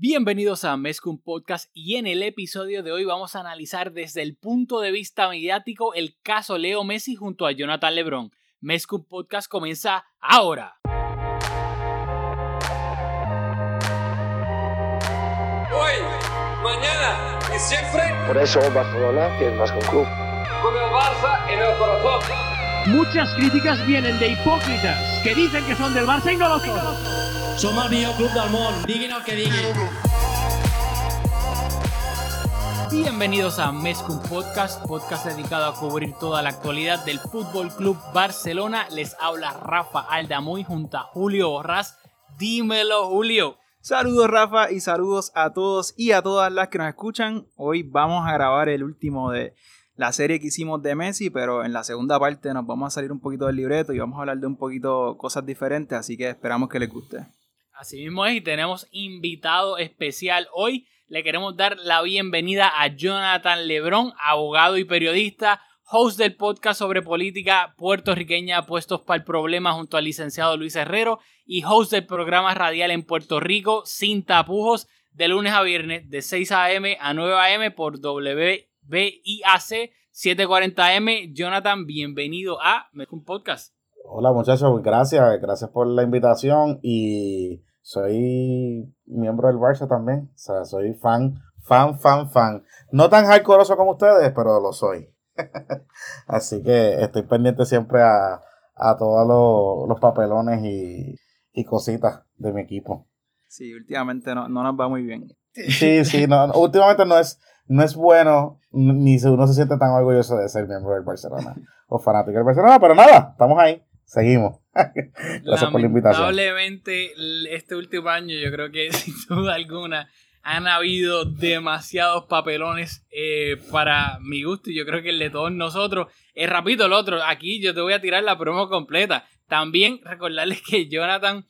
Bienvenidos a Mezcum Podcast y en el episodio de hoy vamos a analizar desde el punto de vista mediático el caso Leo Messi junto a Jonathan Lebron. Mezcum Podcast comienza ahora. Hoy, mañana y siempre Por eso Barcelona es más que un club. con el Barça en el corazón. Muchas críticas vienen de hipócritas que dicen que son del Barça y no lo son. Som el millor club del món, diguin el que diguin. Bienvenidos a Mezcum Podcast, podcast dedicado a cubrir toda la actualidad del Fútbol Club Barcelona. Les habla Rafa Aldamuy junto a Julio Borrás. Dímelo, Julio. Saludos Rafa y saludos a todos y a todas las que nos escuchan. Hoy vamos a grabar el último de la serie que hicimos de Messi, pero en la segunda parte nos vamos a salir un poquito del libreto y vamos a hablar de un poquito cosas diferentes, así que esperamos que les guste. Así mismo es, y tenemos invitado especial hoy. Le queremos dar la bienvenida a Jonathan Lebrón, abogado y periodista, host del podcast sobre política puertorriqueña Puestos para el Problema junto al licenciado Luis Herrero y host del programa radial en Puerto Rico Sin Tapujos de lunes a viernes de 6 a.m. a 9 a.m. por WBIAC 740M. Jonathan, bienvenido a Mezcum Podcast. Hola muchachos, gracias, gracias por la invitación y soy miembro del Barça también, o sea, soy fan, fan, fan, fan. No tan hardcoreoso como ustedes, pero lo soy. Así que estoy pendiente siempre a, a todos los, los papelones y, y cositas de mi equipo. Sí, últimamente no, no nos va muy bien. Sí, sí, no, no, últimamente no es, no es bueno, ni uno se siente tan orgulloso de ser miembro del Barcelona o fanático del Barcelona, pero nada, estamos ahí, seguimos. Gracias por la invitación. Lamentablemente, este último año, yo creo que sin duda alguna han habido demasiados papelones eh, para mi gusto y yo creo que el de todos nosotros. Es rapidito el otro. Aquí yo te voy a tirar la promo completa. También recordarles que Jonathan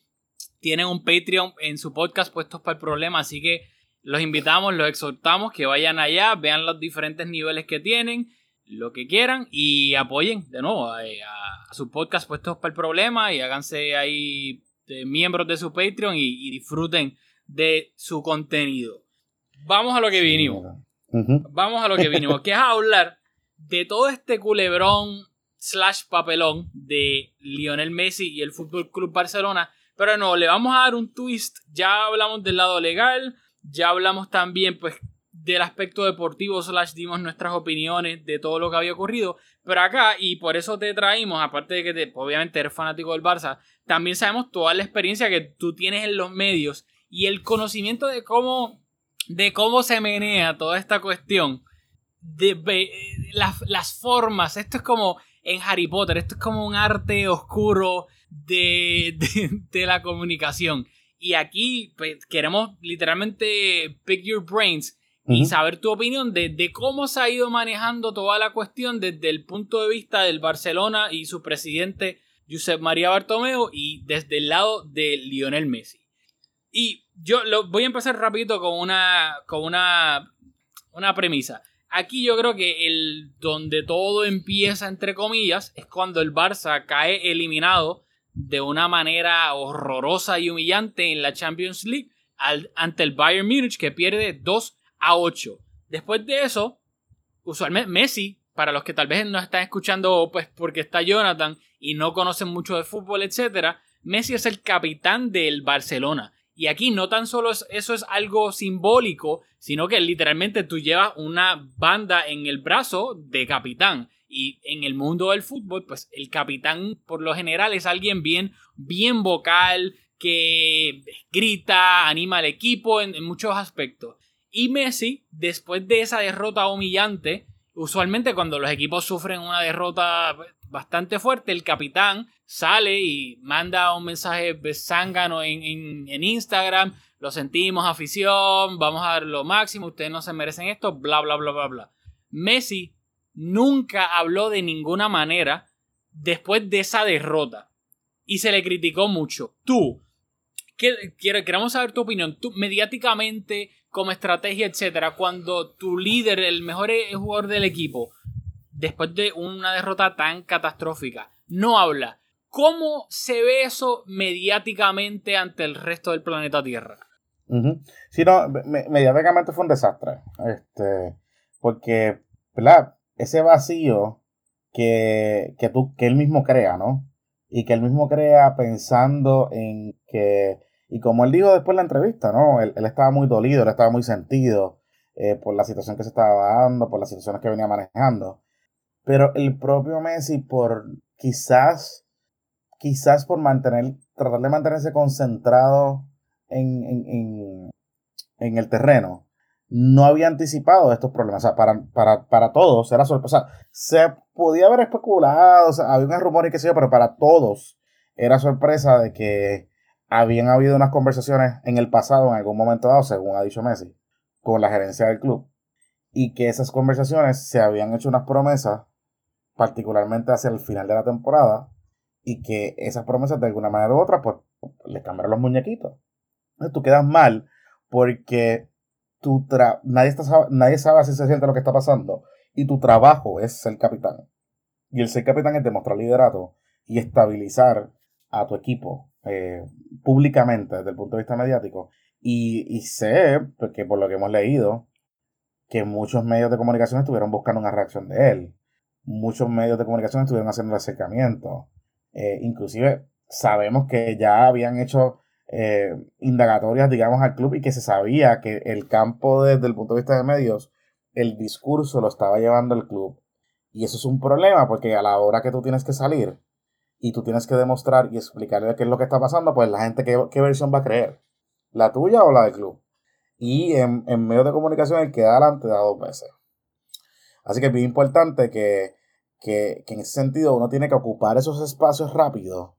tiene un Patreon en su podcast puestos para el problema, así que los invitamos, los exhortamos que vayan allá, vean los diferentes niveles que tienen, lo que quieran y apoyen de nuevo a, a su podcast puestos para el problema y háganse ahí de miembros de su Patreon y, y disfruten de su contenido. Vamos a lo que vinimos. Vamos a lo que vinimos, que es a hablar de todo este culebrón slash papelón de Lionel Messi y el Fútbol Club Barcelona. Pero no, le vamos a dar un twist. Ya hablamos del lado legal, ya hablamos también, pues, del aspecto deportivo, slash dimos nuestras opiniones de todo lo que había ocurrido. Pero acá, y por eso te traímos, aparte de que te- obviamente eres fanático del Barça, también sabemos toda la experiencia que tú tienes en los medios y el conocimiento de cómo, de cómo se menea toda esta cuestión. De, ve- las, las formas, esto es como en Harry Potter, esto es como un arte oscuro de, de, de la comunicación. Y aquí pues, queremos literalmente pick your brains y saber tu opinión de, de cómo se ha ido manejando toda la cuestión desde el punto de vista del Barcelona y su presidente Josep María Bartomeu y desde el lado de Lionel Messi. Y yo lo, voy a empezar rapidito con una, con una, una premisa. Aquí yo creo que el donde todo empieza entre comillas es cuando el Barça cae eliminado de una manera horrorosa y humillante en la Champions League al- ante el Bayern Múnich que pierde 2 a 8. Después de eso, usualmente Messi, para los que tal vez no están escuchando pues porque está Jonathan y no conocen mucho de fútbol, etcétera, Messi es el capitán del Barcelona. Y aquí no tan solo es- eso es algo simbólico, sino que literalmente tú llevas una banda en el brazo de capitán. Y en el mundo del fútbol, pues el capitán por lo general es alguien bien, bien vocal, que grita, anima al equipo en muchos aspectos. Y Messi, después de esa derrota humillante, usualmente cuando los equipos sufren una derrota bastante fuerte, el capitán sale y manda un mensaje zángano en, en, en Instagram, lo sentimos afición, vamos a dar lo máximo, ustedes no se merecen esto, bla, bla, bla, bla, bla. Messi nunca habló de ninguna manera después de esa derrota y se le criticó mucho. Tú, que- queremos saber tu opinión, tú mediáticamente, como estrategia, etcétera, cuando tu líder, el mejor jugador del equipo, después de una derrota tan catastrófica, no habla. ¿Cómo se ve eso mediáticamente ante el resto del planeta Tierra? Sí, no, me- mediáticamente fue un desastre. Este, porque, ¿verdad? Ese vacío que, que tú, que él mismo crea, ¿no? Y que él mismo crea pensando en que, y como él dijo después en la entrevista, ¿no? Él, él estaba muy dolido, él estaba muy sentido eh, por la situación que se estaba dando, por las situaciones que venía manejando. Pero el propio Messi, por quizás, quizás por mantener, tratar de mantenerse concentrado en, en, en, en el terreno, no había anticipado estos problemas. O sea, para, para, para todos era sorpresa. Se podía haber especulado, o sea, había unos rumores y qué sé yo, pero para todos era sorpresa de que habían habido unas conversaciones en el pasado, en algún momento dado, según ha dicho Messi, con la gerencia del club. Y que esas conversaciones se habían hecho unas promesas, particularmente hacia el final de la temporada, y que esas promesas de alguna manera u otra, pues, le cambiaron los muñequitos. Entonces tú quedas mal porque tu tra- nadie, está, nadie sabe si se siente lo que está pasando y tu trabajo es ser capitán. Y el ser capitán es demostrar liderato y estabilizar a tu equipo eh, públicamente desde el punto de vista mediático. Y, sé, porque por lo que hemos leído, que muchos medios de comunicación estuvieron buscando una reacción de él. Muchos medios de comunicación estuvieron haciendo el acercamiento. Eh, inclusive sabemos que ya habían hecho eh, indagatorias, digamos, al club y que se sabía que el campo desde el punto de vista de medios, el discurso lo estaba llevando el club. Y eso es un problema porque a la hora que tú tienes que salir y tú tienes que demostrar y explicarle qué es lo que está pasando, pues la gente qué, qué versión va a creer, la tuya o la del club. Y en, en medios de comunicación el que da adelante da dos veces. Así que es bien importante que, que, que en ese sentido uno tiene que ocupar esos espacios rápidos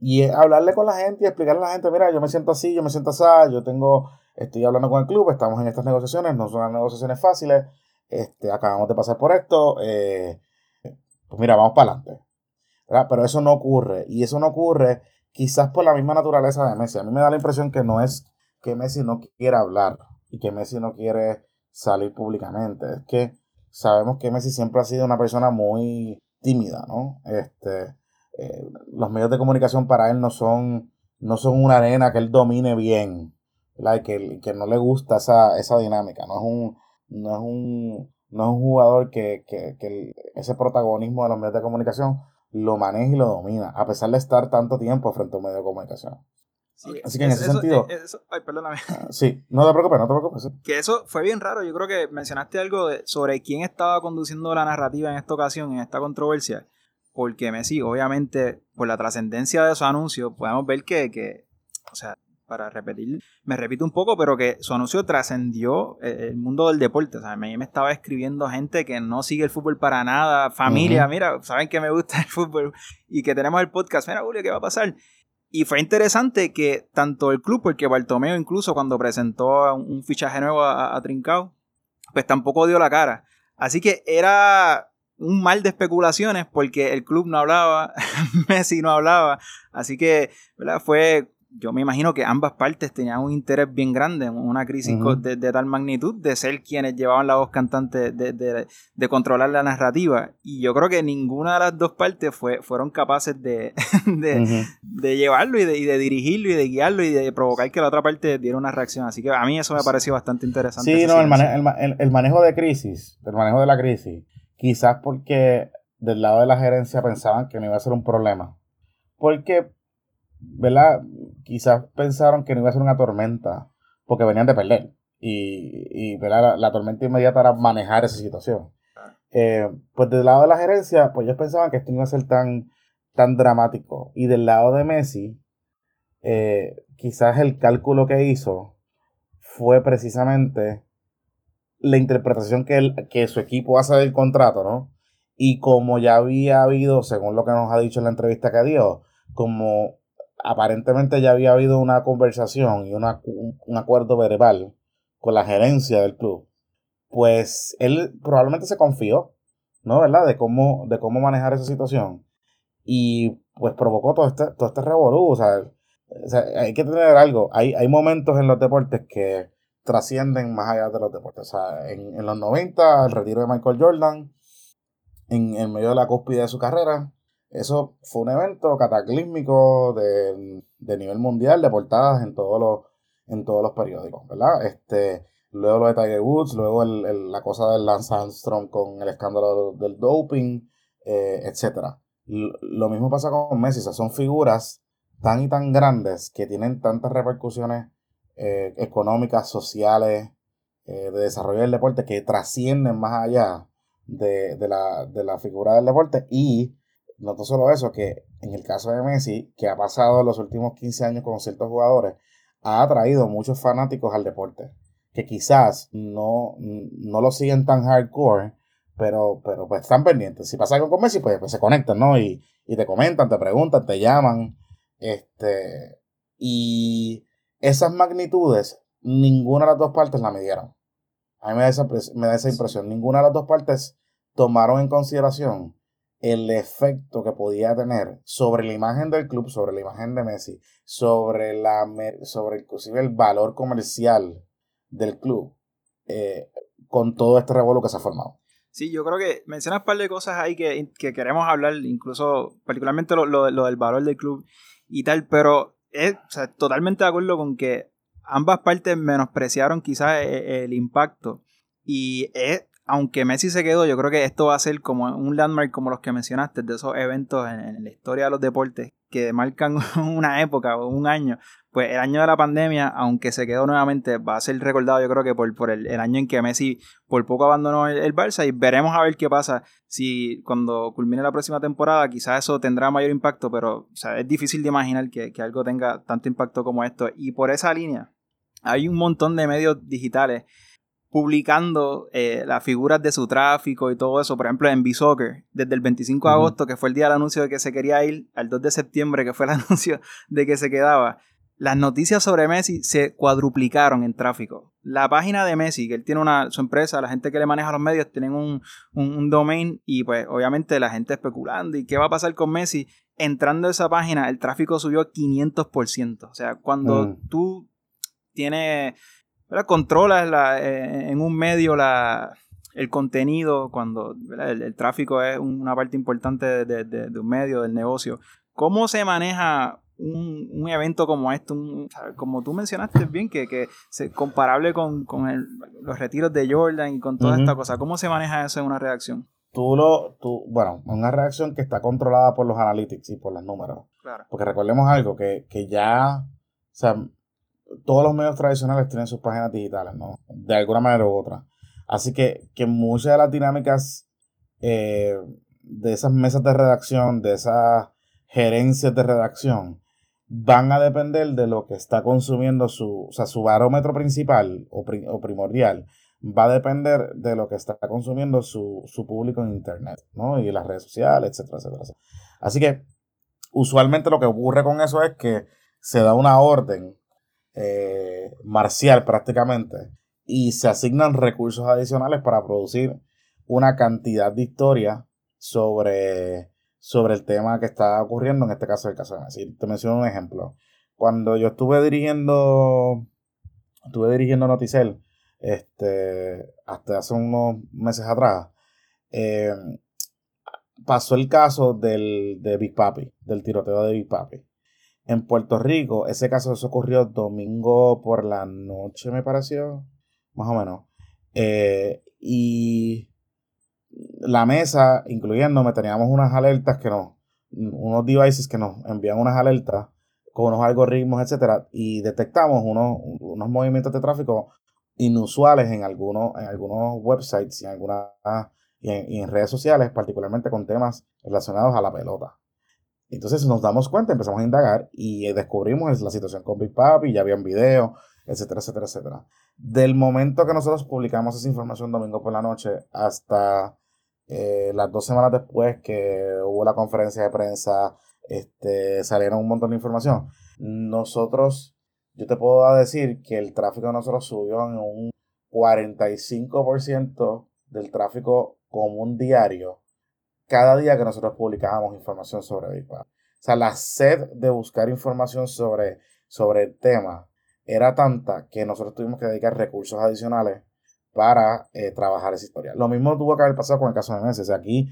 y hablarle con la gente y explicarle a la gente, mira, yo me siento así, yo me siento así, yo tengo, estoy hablando con el club, estamos en estas negociaciones, no son unas negociaciones fáciles, este, acabamos de pasar por esto, eh, pues mira, vamos para adelante. Pero eso no ocurre, y eso no ocurre quizás por la misma naturaleza de Messi. A mí me da la impresión que no es que Messi no quiere hablar y que Messi no quiere salir públicamente, es que sabemos que Messi siempre ha sido una persona muy tímida, ¿no? Este, eh, los medios de comunicación para él no son, no son una arena que él domine bien, que, que no le gusta esa, esa dinámica, no es un, no es un, no es un jugador que, que, que ese protagonismo de los medios de comunicación lo maneja y lo domina, a pesar de estar tanto tiempo frente a un medio de comunicación. Así que en ese sentido- eh, eso- ay, perdóname. Ah, Sí, no te preocupes, no te preocupes. sí. Que eso fue bien raro. Yo creo que mencionaste algo de- sobre quién estaba conduciendo la narrativa en esta ocasión, en esta controversia. Porque Messi, obviamente, por la trascendencia de su anuncio, podemos ver que, que, o sea, para repetir, me repito un poco, pero que su anuncio trascendió eh, el mundo del deporte. O sea, mí me estaba escribiendo gente que no sigue el fútbol para nada, familia, mira, saben que me gusta el fútbol y que tenemos el podcast, mira, Julio, ¿qué va a pasar? Y fue interesante que tanto el club, porque Bartomeo incluso cuando presentó un, un fichaje nuevo a, a Trincao, pues tampoco dio la cara. Así que era un mal de especulaciones porque el club no hablaba, Messi no hablaba. Así que, ¿verdad? Fue, yo me imagino que ambas partes tenían un interés bien grande en una crisis de, de tal magnitud de ser quienes llevaban la voz cantante de, de- de controlar la narrativa. Y yo creo que ninguna de las dos partes fue, fueron capaces de, llevarlo y de, y de dirigirlo y de guiarlo y de provocar que la otra parte diera una reacción. Así que a mí eso me pareció bastante interesante. Sí, no, el, mane- el ma- el- el manejo de crisis, el manejo de la crisis, quizás porque del lado de la gerencia pensaban que no iba a ser un problema. Porque, ¿verdad? Quizás pensaron que no iba a ser una tormenta, porque venían de perder. Y, y. La, tormenta inmediata era manejar esa situación. Eh, pues del lado de la gerencia, pues ellos pensaban que esto no iba a ser tan, tan dramático. Y del lado de Messi, eh, quizás el cálculo que hizo fue precisamente la interpretación que, que su equipo hace del contrato, ¿no? Y como ya había habido, según lo que nos ha dicho en la entrevista que dio, como aparentemente ya había habido una conversación y una- un, acuerdo verbal con la gerencia del club, pues él probablemente se confió, ¿no? ¿Verdad? De cómo, de cómo manejar esa situación. Y pues provocó todo este, todo este revolú, o sea, o sea, hay que tener algo. Hay, hay momentos en los deportes que trascienden más allá de los deportes. O sea, en, en los 90, el retiro de Michael Jordan, en, en medio de la cúspide de su carrera, eso fue un evento cataclísmico de, de nivel mundial, de portadas en todos los, en todos los periódicos, ¿verdad? Este, luego lo de Tiger Woods, luego la cosa del Lance Armstrong con el escándalo del doping, eh, etc. Lo mismo pasa con Messi, o sea, son figuras tan y tan grandes que tienen tantas repercusiones eh, económicas, sociales, eh, de desarrollo del deporte que trascienden más allá de, de la, de la figura del deporte y no tan solo eso, que en el caso de Messi, que ha pasado los últimos 15 años con ciertos jugadores, ha atraído muchos fanáticos al deporte, que quizás no, no lo siguen tan hardcore, pero, pero pues están pendientes. Si pasa algo con Messi, pues, pues se conectan, ¿no? Y, y te comentan, te preguntan, te llaman. Este, y esas magnitudes, ninguna de las dos partes la midieron. A mí me da esa, pres- me da esa impresión. Ninguna de las dos partes tomaron en consideración el efecto que podía tener sobre la imagen del club, sobre la imagen de Messi, sobre la sobre inclusive el valor comercial del club, eh, con todo este revuelo que se ha formado. Sí, yo creo que mencionas un par de cosas ahí que, que queremos hablar, incluso particularmente lo, lo- lo del valor del club y tal, pero es o sea, totalmente de acuerdo con que ambas partes menospreciaron quizás e- el, impacto y es, aunque Messi se quedó, yo creo que esto va a ser como un landmark como los que mencionaste, de esos eventos en, la historia de los deportes que marcan una época o un año. Pues el año de la pandemia, aunque se quedó nuevamente, va a ser recordado yo creo que por, el, año en que Messi por poco abandonó el, el Barça y veremos a ver qué pasa si cuando culmine la próxima temporada quizás eso tendrá mayor impacto, pero o es difícil de imaginar que, que algo tenga tanto impacto como esto. Y por esa línea hay un montón de medios digitales publicando eh, las figuras de su tráfico y todo eso, por ejemplo en B-Soccer, desde el 25 de agosto, que fue el día del anuncio de que se quería ir, al 2 de septiembre, que fue el anuncio de que se quedaba, las noticias sobre Messi se cuadruplicaron en tráfico. La página de Messi, que él tiene una, su empresa, la gente que le maneja los medios, tienen un, un, un domain y pues obviamente la gente especulando y qué va a pasar con Messi. Entrando a esa página, el tráfico subió 500%. O sea, cuando Mm. tú tienes, ¿verdad? controlas la- eh, en un medio la, el contenido, cuando el, el tráfico es una parte importante de, de- de- un medio, del negocio, ¿cómo se maneja un, un evento como este? Un- como tú mencionaste bien, que, que se, comparable con, con el- los retiros de Jordan y con toda Ujú. esta cosa, ¿cómo se maneja eso en una reacción? Tú lo, tú, bueno, una reacción que está controlada por los analytics y por los números. Claro. Porque recordemos algo, que, que ya, o sea, todos los medios tradicionales tienen sus páginas digitales, ¿no? De alguna manera u otra. Así que, que muchas de las dinámicas eh, de esas mesas de redacción, de esas gerencias de redacción, van a depender de lo que está consumiendo su, o sea, su barómetro principal o, pri- o primordial va a depender de lo que está consumiendo su, su público en internet, ¿no? Y las redes sociales, etcétera. etcétera. Así que usualmente lo que ocurre con eso es que se da una orden eh, marcial prácticamente y se asignan recursos adicionales para producir una cantidad de historia sobre, sobre el tema que está ocurriendo, en este caso el caso de. Te menciono un ejemplo. Cuando yo estuve dirigiendo, estuve dirigiendo Noticel, este, hasta hace unos meses atrás, eh, pasó el caso del, de Big Papi, del tiroteo de Big Papi. En Puerto Rico, ese caso eso ocurrió domingo por la noche, me pareció, más o menos. Eh, y la mesa, incluyéndome, teníamos unas alertas que nos, unos devices que nos envían unas alertas con unos algoritmos, etcétera, y detectamos unos, unos movimientos de tráfico inusuales en algunos, en algunos websites y en algunas y en redes sociales, particularmente con temas relacionados a la pelota. Entonces nos damos cuenta, empezamos a indagar y eh, descubrimos la situación con Big Papi, ya habían videos, etcétera, etcétera, etcétera. Del momento que nosotros publicamos esa información domingo por la noche hasta eh, las dos semanas después que hubo la conferencia de prensa, este, salieron un montón de información. Nosotros, yo te puedo decir que el tráfico de nosotros subió en un 45% del tráfico común diario cada día que nosotros publicábamos información sobre Big Papi. O sea, la sed de buscar información sobre, sobre el tema era tanta que nosotros tuvimos que dedicar recursos adicionales para eh, trabajar esa historia. Lo mismo tuvo que haber pasado con el caso de Messi. O sea, aquí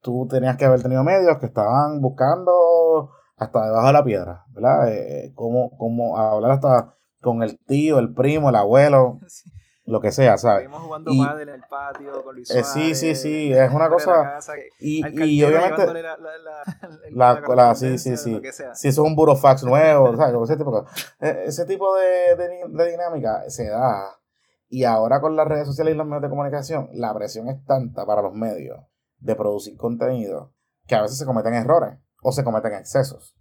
tú tenías que haber tenido medios que estaban buscando hasta debajo de la piedra, ¿verdad? Eh, cómo, cómo hablar hasta con el tío, el primo, el abuelo, lo que sea, ¿sabes? Estuvimos jugando Y- pádel en el patio con Luis Eh, sí, sí, sí, es una cosa- casa, Y, y obviamente, la, la, sí, sí, sí. Si eso es un burofax nuevo, ¿sabes? Ese tipo, ese tipo de, de, de dinámica se da. Y ahora con las redes sociales y los medios de comunicación, la presión es tanta para los medios de producir contenido que a veces se cometen errores o se cometen excesos.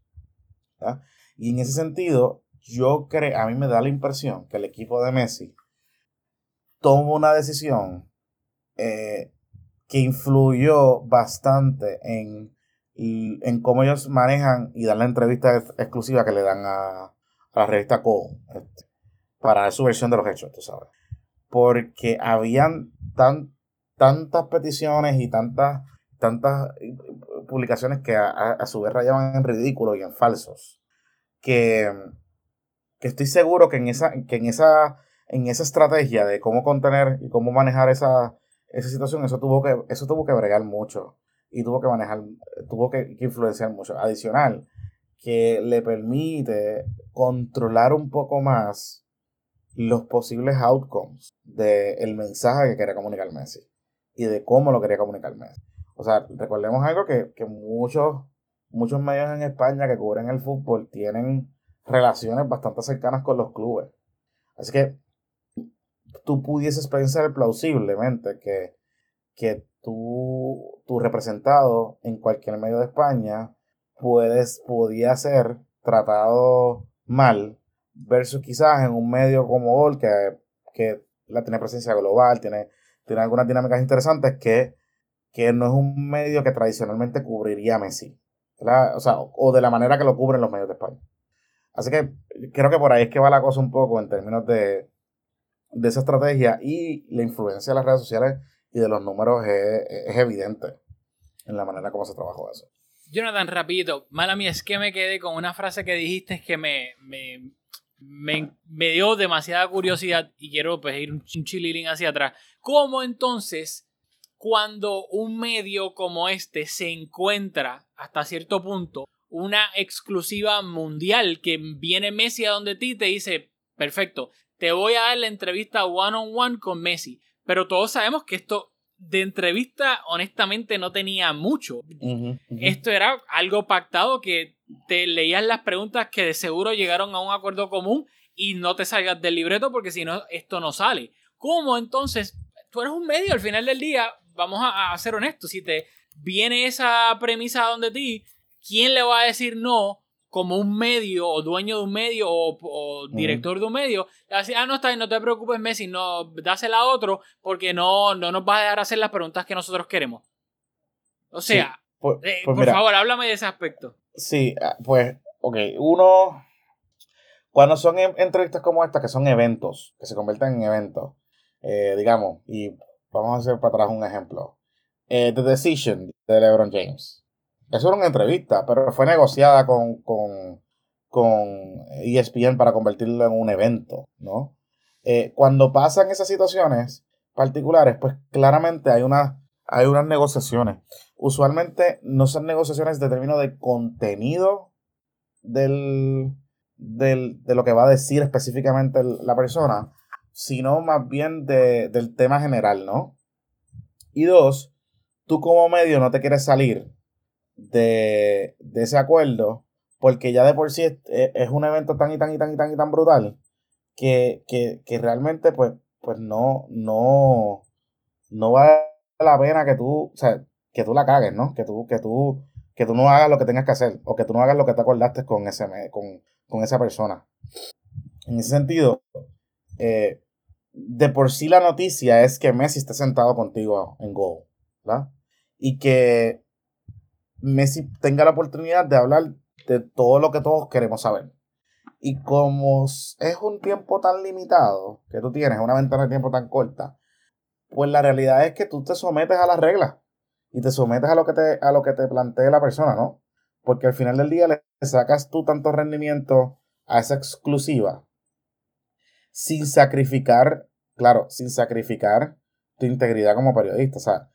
Y en ese sentido, yo creo, a mí me da la impresión que el equipo de Messi toma una decisión eh, que influyó bastante en, en cómo ellos manejan y dan la entrevista ex- exclusiva que le dan a, la revista Co este, para su versión de los hechos, tú sabes. Porque habían tan, tantas peticiones y tantas, tantas eh, publicaciones que a- a su vez rayaban en ridículo y en falsos. Que, que estoy seguro que en esa, que en esa, en esa estrategia de cómo contener y cómo manejar esa, esa situación, eso tuvo que, eso tuvo que bregar mucho y tuvo que manejar, tuvo que, influenciar mucho. Adicional, que le permite controlar un poco más los posibles outcomes del mensaje que quería comunicar Messi y de cómo lo quería comunicar Messi. O sea, recordemos algo que, que muchos, muchos medios en España que cubren el fútbol tienen relaciones bastante cercanas con los clubes. Así que tú pudieses pensar plausiblemente que, que tú, tu representado en cualquier medio de España puedes, podía ser tratado mal versus quizás en un medio como Gol que, que la tiene presencia global, tiene, tiene algunas dinámicas interesantes que, que no es un medio que tradicionalmente cubriría Messi. O sea, o de la manera que lo cubren los medios de España. Así que creo que por ahí es que va la cosa un poco en términos de, de esa estrategia y la influencia de las redes sociales y de los números es, es evidente en la manera como se trabajó eso. Jonathan, rapidito, mala mía, es que me quedé con una frase que dijiste que me, me, me, me dio demasiada curiosidad y quiero pues, ir un ch- un chililín hacia atrás. ¿Cómo entonces, cuando un medio como este se encuentra hasta cierto punto una exclusiva mundial que viene Messi a donde ti te dice, perfecto, te voy a dar la entrevista one on one con Messi, pero todos sabemos que esto de entrevista honestamente no tenía mucho. Esto era algo pactado que te leías las preguntas que de seguro llegaron a un acuerdo común y no te salgas del libreto porque si no, esto no sale. ¿Cómo entonces? Tú eres un medio al final del día, vamos a, a ser honestos, si te viene esa premisa donde ti, ¿quién le va a decir no como un medio o dueño de un medio o, o director de un medio? Le va a decir, ah, no está bien, no te preocupes Messi, no, dásela a otro porque no, no nos va a dejar hacer las preguntas que nosotros queremos. O Sí, sea, Pues, eh, pues por mira, favor, háblame de ese aspecto. Sí, ah, pues, ok, uno, cuando son en- entrevistas como esta, que son eventos, que se convierten en eventos, eh, digamos, y vamos a hacer para atrás un ejemplo. Eh, The Decision de LeBron James. Eso era una entrevista, pero fue negociada con, con, con ESPN para convertirlo en un evento, ¿no? Eh, cuando pasan esas situaciones particulares, pues claramente hay, una, hay unas negociaciones usualmente no son negociaciones de término de contenido del, del- de lo que va a decir específicamente la persona, sino más bien de- del tema general, ¿no? Y dos, tú como medio no te quieres salir de, de ese acuerdo porque ya de por sí es, es- un evento tan y tan y tan y tan y tan brutal que, que, que realmente pues, pues no, no, no vale la pena que tú, o sea, que tú la cagues, ¿no? Que tú, que tú, que tú no hagas lo que tengas que hacer, o que tú no hagas lo que te acordaste con ese con, con esa persona. En ese sentido, eh, de por sí la noticia es que Messi esté sentado contigo en Go, ¿verdad? Y que Messi tenga la oportunidad de hablar de todo lo que todos queremos saber. Y como es un tiempo tan limitado que tú tienes, una ventana de tiempo tan corta, pues la realidad es que tú te sometes a las reglas y te sometes a lo que te, a lo que te plantee la persona, ¿no? Porque al final del día le sacas tú tanto rendimiento a esa exclusiva sin sacrificar, claro, sin sacrificar tu integridad como periodista. O sea,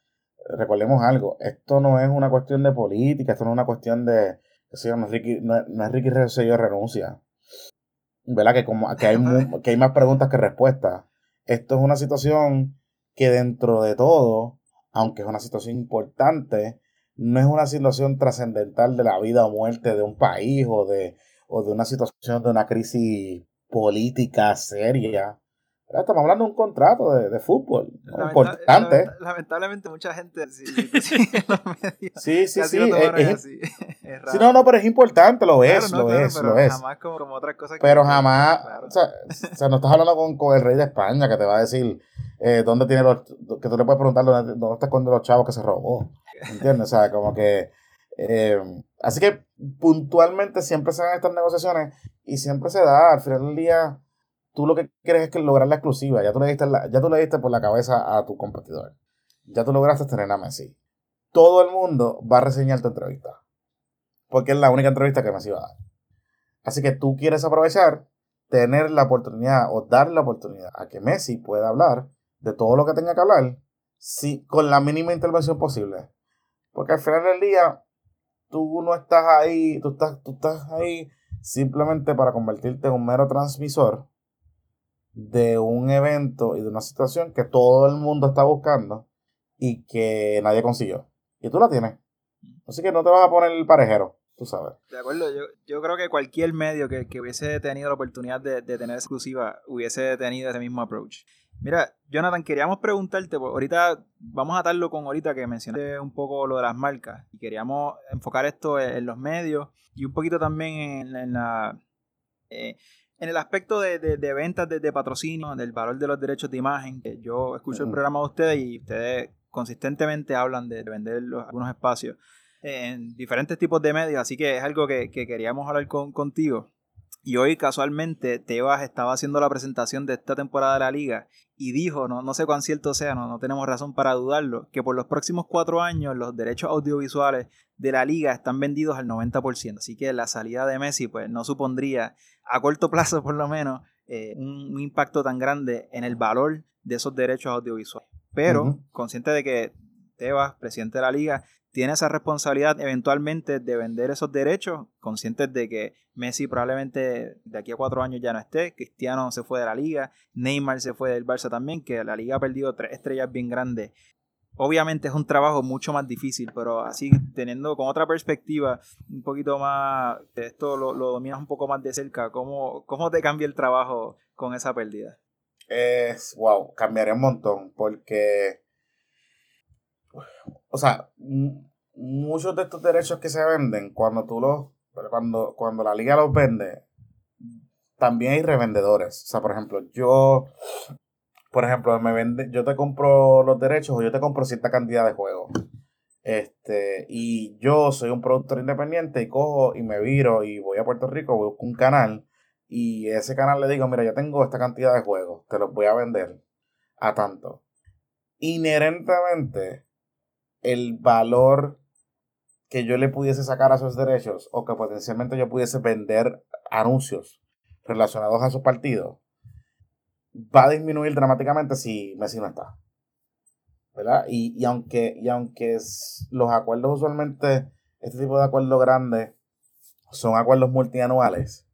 recordemos algo, esto no es una cuestión de política, esto no es una cuestión de, sé yo, no es Ricky, no es, no es Ricky Rosselló renuncia. ¿verdad? Que, como, que, hay, que hay más preguntas que respuestas. Esto es una situación que dentro de todo, aunque es una situación importante, no es una situación trascendental de la vida o muerte de un país o de, o de una situación de una crisis política seria. Estamos hablando de un contrato de, de fútbol, importante. lamenta- lamentablemente mucha gente sí, sí, Sí, sí, es- es- así. Es sí, raro. no, no, pero es importante, lo Claro, es, no, lo claro, es, pero lo es. Jamás como, como otras cosas que- Pero que- jamás, claro. o, sea, o sea, no estás hablando con, con el rey de España que te va a decir eh, dónde tiene los, que tú le puedes preguntar dónde, dónde está los chavos que se robó. ¿Entiendes? O sea, como que, eh, así que puntualmente siempre se dan estas negociaciones y siempre se da, al final del día, tú lo que quieres es que lograr la exclusiva, ya tú le diste, ya tú le diste por la cabeza a tu competidor, ya tú lograste tener a Messi. Todo el mundo va a reseñar tu entrevista, porque es la única entrevista que Messi va a dar. Así que tú quieres aprovechar, tener la oportunidad o dar la oportunidad a que Messi pueda hablar de todo lo que tenga que hablar sí, con la mínima intervención posible. Porque al final del día, tú no estás ahí, tú estás, tú estás ahí simplemente para convertirte en un mero transmisor de un evento y de una situación que todo el mundo está buscando y que nadie consiguió. Y tú la tienes. Así que no te vas a poner el parejero, tú sabes. De acuerdo, yo, yo creo que cualquier medio que, que hubiese tenido la oportunidad de, de tener exclusiva hubiese tenido ese mismo approach. Mira, Jonathan, queríamos preguntarte, pues, ahorita vamos a atarlo con ahorita que mencionaste un poco lo de las marcas y queríamos enfocar esto en, los medios y un poquito también en, en la... eh, en el aspecto de, de- de ventas de, de patrocinio, del valor de los derechos de imagen, que yo escucho el programa de ustedes y ustedes consistentemente hablan de vender los- algunos espacios en diferentes tipos de medios, así que es algo que, que queríamos hablar con, contigo. Y hoy casualmente Tebas estaba haciendo la presentación de esta temporada de la liga y dijo, no, no sé cuán cierto sea, no, no tenemos razón para dudarlo, que por los próximos cuatro años los derechos audiovisuales de la liga están vendidos al 90%. Así que la salida de Messi pues no supondría, a corto plazo por lo menos, eh, un, un impacto tan grande en el valor de esos derechos audiovisuales. Pero consciente de que Tebas, presidente de la liga, tiene esa responsabilidad eventualmente de vender esos derechos, conscientes de que Messi probablemente de aquí a cuatro años ya no esté, Cristiano se fue de la liga, Neymar se fue del Barça también, que la liga ha perdido tres estrellas bien grandes. Obviamente es un trabajo mucho más difícil, pero así teniendo con otra perspectiva, un poquito más, esto lo, lo dominas un poco más de cerca, ¿cómo, ¿cómo te cambia el trabajo con esa pérdida? Es, wow, cambiaría un montón porque, o sea, muchos de estos derechos que se venden, cuando tú los, cuando, cuando la liga los vende, también hay revendedores. O sea, por ejemplo, yo, por ejemplo, me vende, yo te compro los derechos o yo te compro cierta cantidad de juegos. Este, y yo soy un productor independiente y cojo y me viro y voy a Puerto Rico, busco un canal y ese canal le digo, mira, yo tengo esta cantidad de juegos, te los voy a vender a tanto. Inherentemente, el valor que yo le pudiese sacar a esos derechos o que potencialmente yo pudiese vender anuncios relacionados a esos partidos va a disminuir dramáticamente si Messi no está. ¿Verdad? Y, y aunque, y aunque es- los acuerdos usualmente, este tipo de acuerdos grandes son acuerdos multianuales,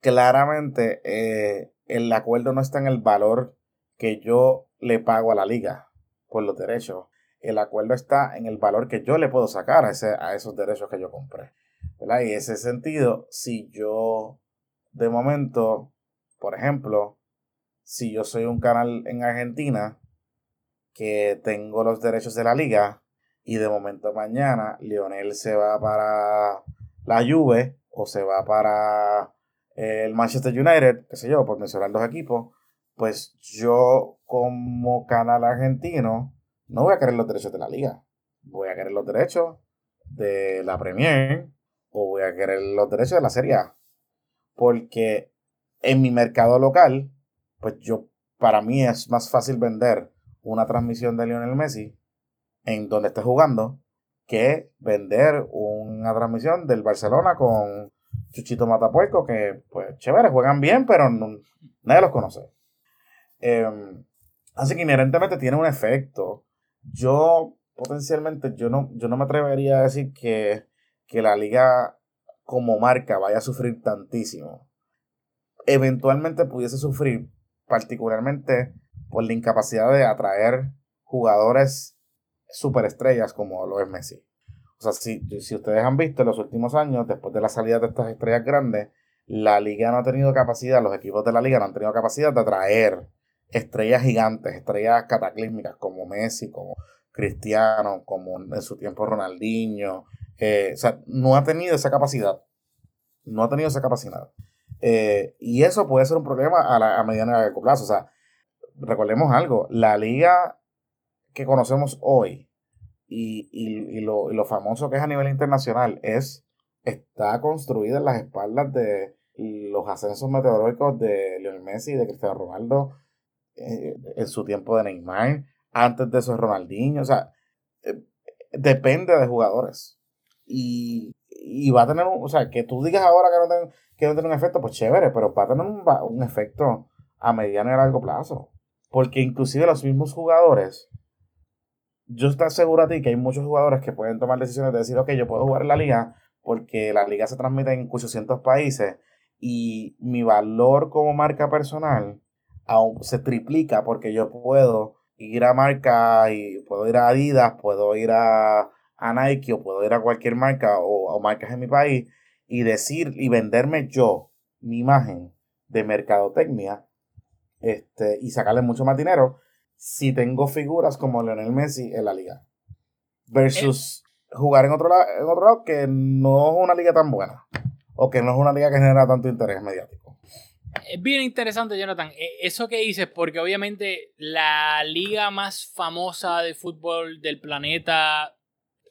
claramente eh, el acuerdo no está en el valor que yo le pago a la liga por los derechos. El acuerdo está en el valor que yo le puedo sacar a, ese, a esos derechos que yo compré. ¿verdad? Y en ese sentido, si yo de momento, por ejemplo, si yo soy un canal en Argentina que tengo los derechos de la liga y de momento mañana Lionel se va para la Juve o se va para el Manchester United, qué sé yo, por mencionar dos equipos, pues yo como canal argentino no voy a querer los derechos de la liga. Voy a querer los derechos de la Premier o voy a querer los derechos de la Serie A. Porque en mi mercado local, pues yo, para mí es más fácil vender una transmisión de Lionel Messi en donde esté jugando que vender una transmisión del Barcelona con Chuchito Matapuerco, que pues chévere, juegan bien, pero nadie los conoce. Em, así que inherentemente tiene un efecto. Yo potencialmente, yo no, yo no me atrevería a decir que, que la liga como marca vaya a sufrir tantísimo. eventualmente pudiese sufrir, particularmente por la incapacidad de atraer jugadores superestrellas como lo es Messi. O sea, si, si ustedes han visto en los últimos años, después de la salida de estas estrellas grandes, la liga no ha tenido capacidad, los equipos de la liga no han tenido capacidad de atraer estrellas gigantes, estrellas cataclísmicas como Messi, como Cristiano, como en su tiempo Ronaldinho. Eh, o sea, no ha tenido esa capacidad. No ha tenido esa capacidad. Eh, y eso puede ser un problema a, la, a mediano y largo plazo. O sea, recordemos algo, la liga que conocemos hoy y, y, lo, y, lo, famoso que es a nivel internacional es, está construida en las espaldas de los ascensos meteorológicos de Lionel Messi y de Cristiano Ronaldo eh, en su tiempo de Neymar, antes de eso Ronaldinho, o sea, eh, depende de jugadores. Y, y, va a tener, un, o sea, que tú digas ahora que no, ten, que no tiene un efecto, pues chévere, pero va a tener un, efecto a mediano y a largo plazo. Porque inclusive los mismos jugadores, yo estoy seguro a ti que hay muchos jugadores que pueden tomar decisiones de decir, ok, yo puedo jugar en la liga porque la liga se transmite en 800 países y mi valor como marca personal aún se triplica porque yo puedo ir a marca y puedo ir a Adidas, puedo ir a, a Nike o puedo ir a cualquier marca o, o marcas en mi país y decir y venderme yo mi imagen de mercadotecnia este, y sacarle mucho más dinero si tengo figuras como Lionel Messi en la liga. Versus jugar en otro, lado, en otro lado que no es una liga tan buena. O que no es una liga que genera tanto interés mediático. Es bien interesante, Jonathan. E, eso que dices, porque obviamente la liga más famosa de fútbol del planeta,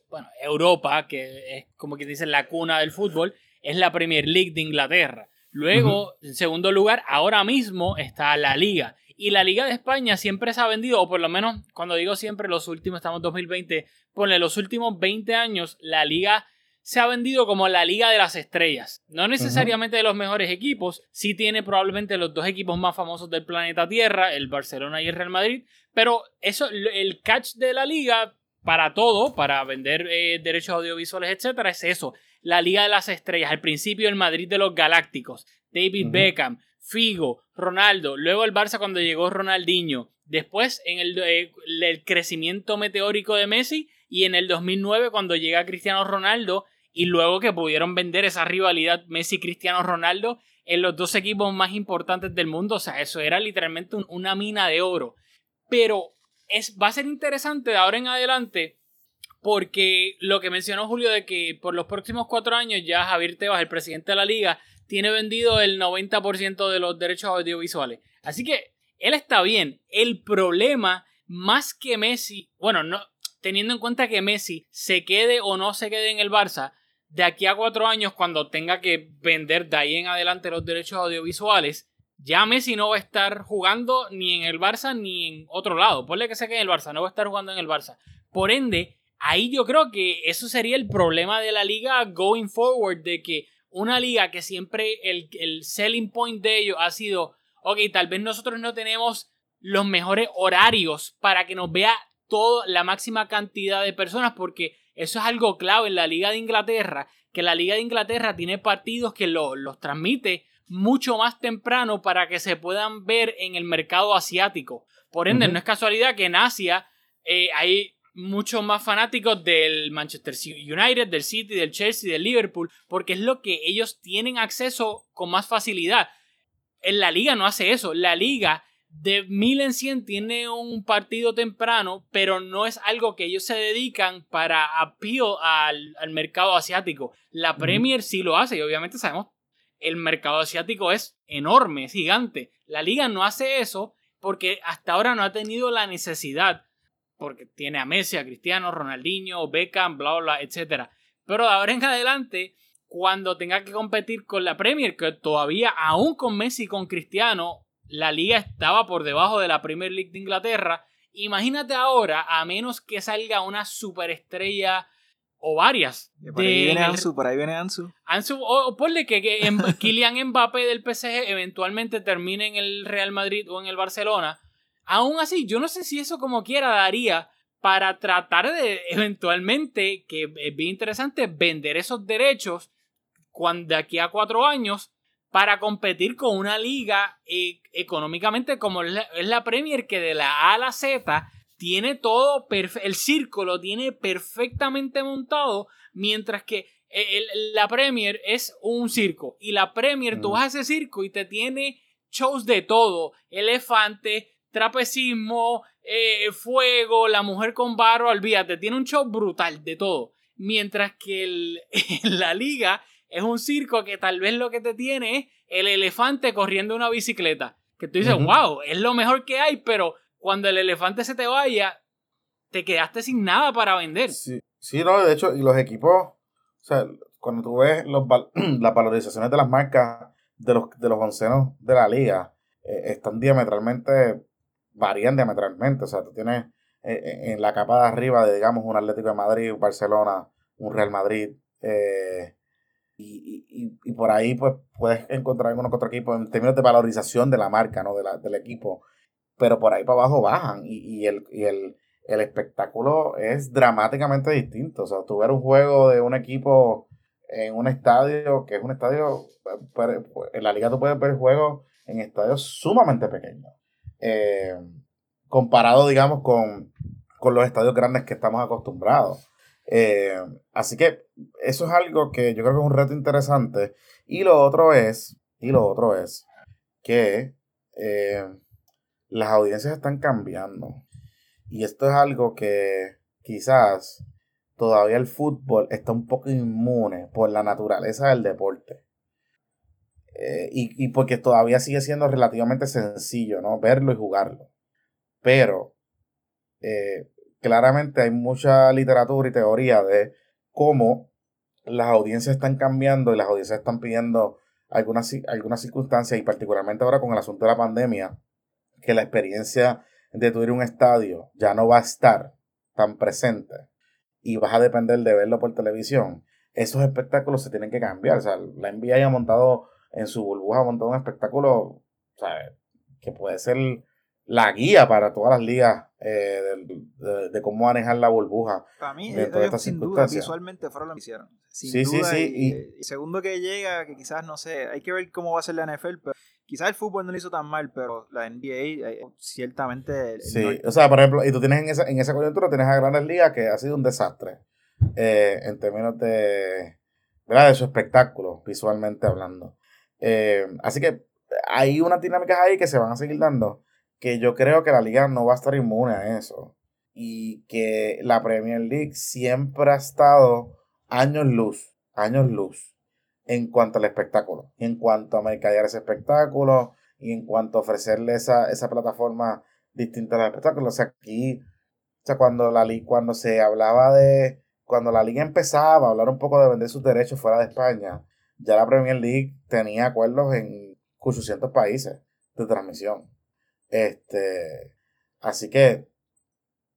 bueno, Europa, que es como que dicen la cuna del fútbol, es la Premier League de Inglaterra. Luego, en segundo lugar, ahora mismo está la Liga. Y la Liga de España siempre se ha vendido, o por lo menos cuando digo siempre, los últimos, estamos en 2020, ponle los últimos 20 años, la Liga se ha vendido como la Liga de las Estrellas. No necesariamente de los mejores equipos, sí tiene probablemente los dos equipos más famosos del planeta Tierra, el Barcelona y el Real Madrid, pero eso, el catch de la Liga para todo, para vender eh, derechos audiovisuales, etcétera, es eso, la Liga de las Estrellas, al principio el Madrid de los Galácticos, David Beckham, Figo, Ronaldo, luego el Barça cuando llegó Ronaldinho, después en el, eh, el, crecimiento meteórico de Messi y en el 2009 cuando llega Cristiano Ronaldo y luego que pudieron vender esa rivalidad Messi-Cristiano Ronaldo en los dos equipos más importantes del mundo, o sea, eso era literalmente una mina de oro. Pero es, va a ser interesante de ahora en adelante porque lo que mencionó Julio de que por los próximos cuatro años ya Javier Tebas, el presidente de la liga, tiene vendido el 90% de los derechos audiovisuales. Así que él está bien. El problema, más que Messi, bueno, no, teniendo en cuenta que Messi se quede o no se quede en el Barça, de aquí a cuatro años, cuando tenga que vender de ahí en adelante los derechos audiovisuales, ya Messi no va a estar jugando ni en el Barça ni en otro lado. Ponle que se quede en el Barça, no va a estar jugando en el Barça. Por ende, ahí yo creo que eso sería el problema de la liga going forward, de que una liga que siempre el, el selling point de ellos ha sido, ok, tal vez nosotros no tenemos los mejores horarios para que nos vea toda la máxima cantidad de personas, porque eso es algo clave en la Liga de Inglaterra, que la Liga de Inglaterra tiene partidos que los transmite mucho más temprano para que se puedan ver en el mercado asiático. Por ende, no es casualidad que en Asia eh, hay muchos más fanáticos del Manchester United, del City, del Chelsea, del Liverpool, porque es lo que ellos tienen acceso con más facilidad. En la liga no hace eso. La liga de mil en cien tiene un partido temprano, pero no es algo que ellos se dedican para apío al, al mercado asiático. La Premier sí lo hace y obviamente sabemos el mercado asiático es enorme, es gigante. La liga no hace eso porque hasta ahora no ha tenido la necesidad porque tiene a Messi, a Cristiano, Ronaldinho, Beckham, bla, bla, etc. Pero de ahora en adelante, cuando tenga que competir con la Premier, que todavía, aún con Messi y con Cristiano, la liga estaba por debajo de la Premier League de Inglaterra. Imagínate ahora, a menos que salga una superestrella o varias. Por ahí viene Ansu, por ahí viene Ansu. Ansu, o, ponle que, que Kylian Mbappé del PSG eventualmente termine en el Real Madrid o en el Barcelona Aún así, yo no sé si eso como quiera daría para tratar de eventualmente, que es bien interesante, vender esos derechos cuando de aquí a cuatro años para competir con una liga eh, económicamente como es la, es la Premier, que de la A a la Z tiene todo, el círculo tiene perfectamente montado, mientras que eh, el- la Premier es un circo. Y la Premier, tú vas a ese circo y te tiene shows de todo: elefante, trapecismo, eh, fuego, la mujer con barro, olvídate, tiene un show brutal de todo. Mientras que el- la liga es un circo que tal vez lo que te tiene es el elefante corriendo una bicicleta. Que tú dices, wow, es lo mejor que hay, pero cuando el elefante se te vaya, te quedaste sin nada para vender. Sí, sí, no, de hecho, y los equipos, o sea, cuando tú ves los, las valorizaciones de las marcas de los, de los oncenos de la liga, eh, están diametralmente, varían diametralmente. O sea, tú tienes eh, eh, en la capa de arriba de, digamos, un Atlético de Madrid, un Barcelona, un Real Madrid, eh, y, y- y- por ahí pues puedes encontrar alguno que otro equipo en términos de valorización de la marca, ¿no? De la- del equipo. Pero por ahí para abajo bajan y, y el, el, el espectáculo es dramáticamente distinto. O sea, tú ver un juego de un equipo en un estadio, que es un estadio, en la liga tú puedes ver juegos en estadios sumamente pequeños. Eh, comparado, digamos, con, con los estadios grandes que estamos acostumbrados. Eh, así que eso es algo que yo creo que es un reto interesante. Y lo otro es, y lo otro es que eh, las audiencias están cambiando. Y esto es algo que quizás todavía el fútbol está un poco inmune por la naturaleza del deporte. Eh, y, y porque todavía sigue siendo relativamente sencillo, ¿no? Verlo y jugarlo. Pero claramente hay mucha literatura y teoría de cómo las audiencias están cambiando y las audiencias están pidiendo algunas, ci- algunas circunstancias y particularmente ahora con el asunto de la pandemia, que la experiencia de tu ir a un estadio ya no va a estar tan presente y vas a depender de verlo por televisión, esos espectáculos se tienen que cambiar. O sea, la NBA ha montado en su burbuja, ha montado un espectáculo ¿sabes? que puede ser la guía para todas las ligas eh, de, de cómo manejar la burbuja. Para mí, dentro de estas sin duda visualmente fueron lo que hicieron. Sin Sí, sí, duda, sí, Y, y- y segundo que llega, que quizás, no sé, hay que ver cómo va a ser la NFL, pero quizás el fútbol no lo hizo tan mal, pero la NBA, eh, ciertamente... Sí, o sea, por ejemplo, y tú tienes en esa, en esa coyuntura, tienes a Grandes Ligas que ha sido un desastre eh, en términos de, ¿verdad? de su espectáculo, visualmente hablando. Eh, así que hay unas dinámicas ahí que se van a seguir dando, que yo creo que la liga no va a estar inmune a eso. Y que la Premier League siempre ha estado años luz, años luz, en cuanto al espectáculo, en cuanto a mercadear ese espectáculo y en cuanto a ofrecerle esa, esa plataforma distinta al espectáculo. O sea, aquí, o sea, cuando, la, cuando se hablaba de, cuando la liga empezaba a hablar un poco de vender sus derechos fuera de España, ya la Premier League tenía acuerdos en 800 países de transmisión. Este, así que,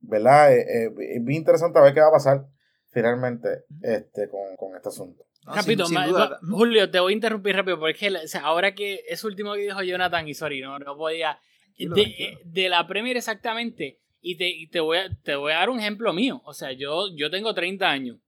¿verdad? Eh, eh, es bien interesante a ver qué va a pasar finalmente este, con, con este asunto. no, sin- sin ma- Julio, te voy a interrumpir rápido porque o sea, ahora que es último que dijo Jonathan y sorry, no, no podía. De, tranquilo. de la Premier exactamente, y, te, y te, voy a, te voy a dar un ejemplo mío. O sea, yo, yo tengo 30 años.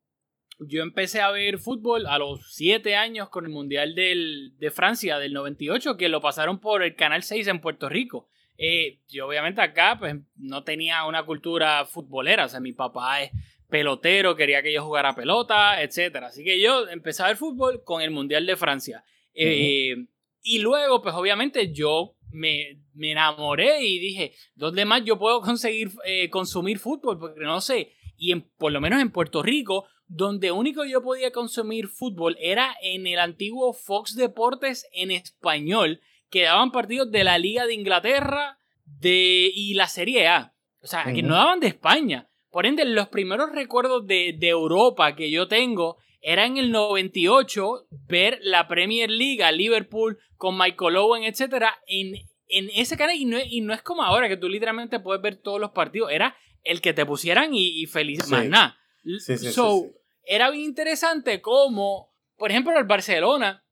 Yo empecé a ver fútbol a los 7 años con el Mundial del, de Francia del 98, que lo pasaron por el Canal 6 en Puerto Rico. Eh, yo obviamente acá pues no tenía una cultura futbolera, o sea, mi papá es pelotero, quería que yo jugara pelota, etcétera. Así que yo empecé a ver fútbol con el Mundial de Francia. Eh, y luego, pues obviamente yo me, me enamoré y dije, ¿dónde más yo puedo conseguir eh, consumir fútbol? Porque no sé. Y en, por lo menos en Puerto Rico, donde único yo podía consumir fútbol era en el antiguo Fox Deportes en español, que daban partidos de la Liga de Inglaterra de, y la Serie A. O sea, que no daban de España. Por ende, los primeros recuerdos de, de Europa que yo tengo era en el 98 ver la Premier League, Liverpool con Michael Owen, etcétera, en, en ese canal. Y no, es- y no es como ahora que tú literalmente puedes ver todos los partidos. Era el que te pusieran y, y feliz, Sí. más nada. Sí, sí, So, era bien interesante como, por ejemplo, el Barcelona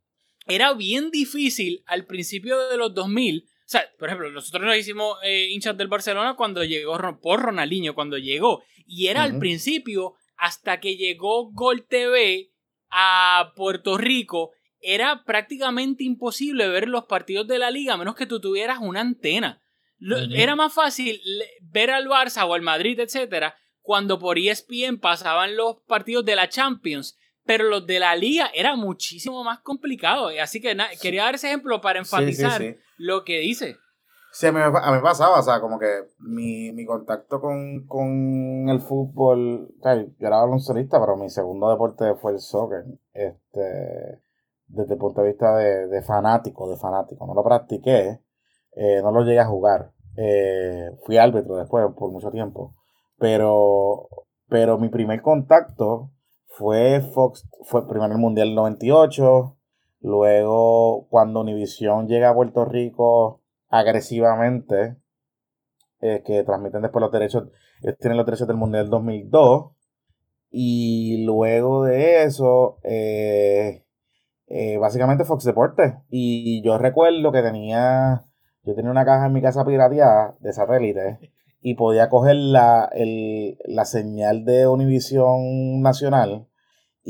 era bien difícil al principio de los 2000. O sea, por ejemplo, nosotros nos hicimos eh, hinchas del Barcelona cuando llegó por Ronaldinho, cuando llegó. Y era al principio hasta que llegó Gol TV a Puerto Rico era prácticamente imposible ver los partidos de la liga a menos que tú tuvieras una antena. Lo-. Era más fácil ver al Barça o al Madrid, etcétera, cuando por ESPN pasaban los partidos de la Champions. Pero los de la liga era muchísimo más complicado. Así que na- quería dar ese ejemplo para Sí, sí, enfatizar sí. lo que dice. Sí, a mí, me, a mí pasaba, o sea, como que mi, mi contacto con, con el fútbol, yo era baloncelista, pero mi segundo deporte fue el soccer, este, desde el punto de vista de, de fanático, de fanático, no lo practiqué, eh, no lo llegué a jugar, eh, fui árbitro después por mucho tiempo, pero, pero mi primer contacto fue Fox, fue primero el Mundial 98, luego cuando Univision llega a Puerto Rico agresivamente, eh, que transmiten después los derechos, tienen los derechos del Mundial 2002, y luego de eso, eh, eh, básicamente Fox Deportes, y yo recuerdo que tenía, yo tenía una caja en mi casa pirateada de satélite, y podía coger la, el- la señal de Univisión Nacional,